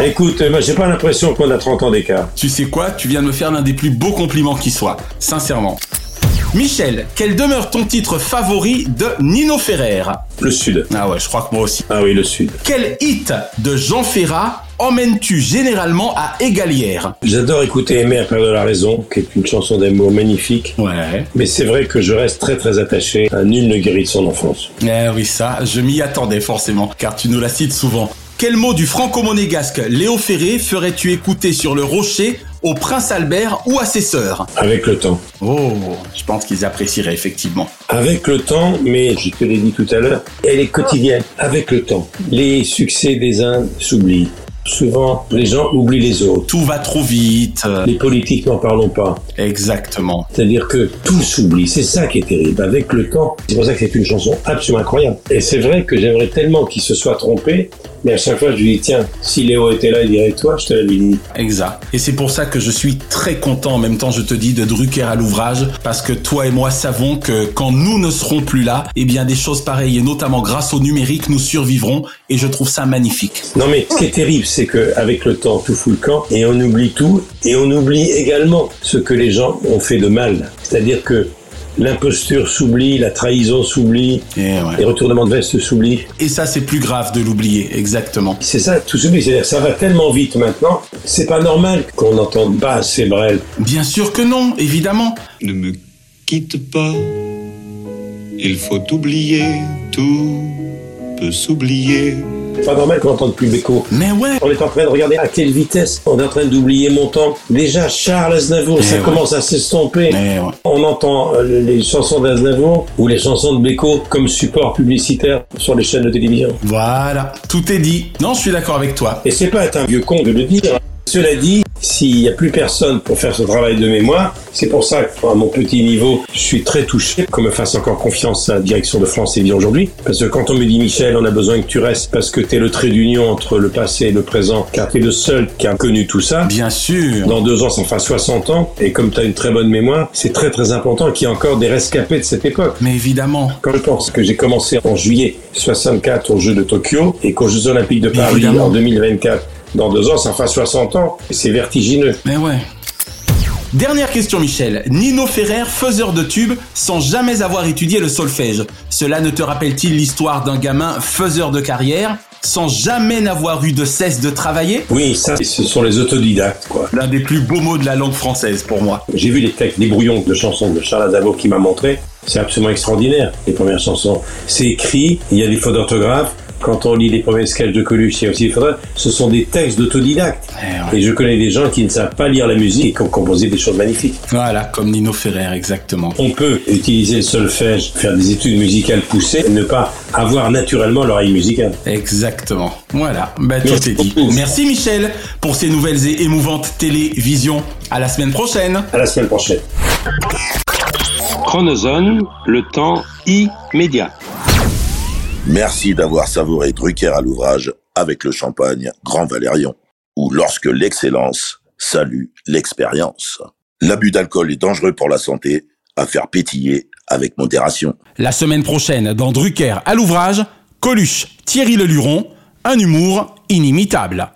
Écoute, moi j'ai pas l'impression qu'on a 30 ans d'écart. Tu sais quoi? Tu viens de me faire l'un des plus beaux compliments qui soit. Sincèrement. Michel, quel demeure ton titre favori de Nino Ferrer? Le Sud. Ah ouais, je crois que moi aussi. Ah oui, le Sud. Quel hit de Jean Ferrat emmènes-tu généralement à Égalière? J'adore écouter Aimer à perdre la raison, qui est une chanson d'amour magnifique. Ouais. Mais c'est vrai que je reste très très attaché à Nul ne guérit de son enfance. Eh oui, ça, je m'y attendais forcément, car tu nous la cites souvent. Quel mot du franco-monégasque Léo Ferré ferais-tu écouter sur le rocher au prince Albert ou à ses sœurs Avec le temps. Oh, je pense qu'ils apprécieraient effectivement. Avec le temps, mais je te l'ai dit tout à l'heure, elle est quotidienne. Avec le temps. Les succès des uns s'oublient. Souvent, les gens oublient les autres. Tout va trop vite. Les politiques, n'en parlons pas. Exactement. C'est-à-dire que tout s'oublie. C'est ça qui est terrible. Avec le temps, c'est pour ça que c'est une chanson absolument incroyable. Et c'est vrai que j'aimerais tellement qu'il se soit trompé, mais à chaque fois, je lui dis, tiens, si Léo était là, il dirait, toi, je te l'avais dit. Exact. Et c'est pour ça que je suis très content, en même temps, je te dis, de Drucker à l'ouvrage, parce que toi et moi savons que quand nous ne serons plus là, eh bien, des choses pareilles, et notamment grâce au numérique, nous survivrons, et je trouve ça magnifique. Non, mais ce qui est terrible, c'est qu'avec le temps, tout fout le camp, et on oublie tout, et on oublie également ce que les gens ont fait de mal. C'est-à-dire que L'imposture s'oublie, la trahison s'oublie, ouais. les retournements de veste s'oublient. Et ça, c'est plus grave de l'oublier, exactement. C'est ça, tout s'oublie. C'est-à-dire ça va tellement vite maintenant, c'est pas normal qu'on n'entende pas assez Brel. Bien sûr que non, évidemment. Ne me quitte pas, il faut oublier, tout peut s'oublier. C'est pas normal qu'on n'entende plus Beko. Mais ouais. On est en train de regarder à quelle vitesse on est en train d'oublier mon temps. Déjà, Charles Aznavour, Mais ça ouais. commence à s'estomper. Mais ouais. On entend euh, les chansons d'Aznavour ou les chansons de Beko comme support publicitaire sur les chaînes de télévision. Voilà, tout est dit. Non, je suis d'accord avec toi. Et c'est pas être un vieux con de le dire. Cela dit, s'il n'y a plus personne pour faire ce travail de mémoire, c'est pour ça qu'à mon petit niveau, je suis très touché qu'on me fasse encore confiance à la direction de France Télévisions aujourd'hui. Parce que quand on me dit Michel, on a besoin que tu restes parce que tu es le trait d'union entre le passé et le présent, car tu es le seul qui a connu tout ça. Bien sûr. Dans deux ans, ça fera 60 ans. Et comme tu as une très bonne mémoire, c'est très très important qu'il y ait encore des rescapés de cette époque. Mais évidemment. Quand je pense que j'ai commencé en juillet 64 aux Jeux de Tokyo et qu'aux Jeux Olympiques de Paris Évidemment. en 2024, dans deux ans, ça fera 60 ans. Et C'est vertigineux. Mais ouais. Dernière question, Michel. Nino Ferrer, faiseur de tubes, sans jamais avoir étudié le solfège. Cela ne te rappelle-t-il l'histoire d'un gamin faiseur de carrière, sans jamais n'avoir eu de cesse de travailler? Oui, ça, ce sont les autodidactes, quoi. L'un des plus beaux mots de la langue française pour moi. J'ai vu les textes, les brouillons de chansons de Charles Aznavour qui m'a montré. C'est absolument extraordinaire, les premières chansons. C'est écrit, il y a des fautes d'orthographe. Quand on lit les premiers sketchs de Coluche, a aussi. Ce sont des textes d'autodidactes. Et je connais des gens qui ne savent pas lire la musique et qui ont composé des choses magnifiques. Voilà, comme Nino Ferrer, exactement. On peut utiliser le solfège, faire des études musicales poussées et ne pas avoir naturellement l'oreille musicale. Exactement. Voilà, bah, tout Merci est dit. Merci Michel pour ces nouvelles et émouvantes télévisions. À la semaine prochaine. À la semaine prochaine. Chronozone, le temps immédiat. Merci d'avoir savouré Drucker à l'ouvrage avec le champagne Grand Valérion, ou lorsque l'excellence salue l'expérience. L'abus d'alcool est dangereux pour la santé, à faire pétiller avec modération. La semaine prochaine, dans Drucker à l'ouvrage, Coluche, Thierry Leluron, un humour inimitable.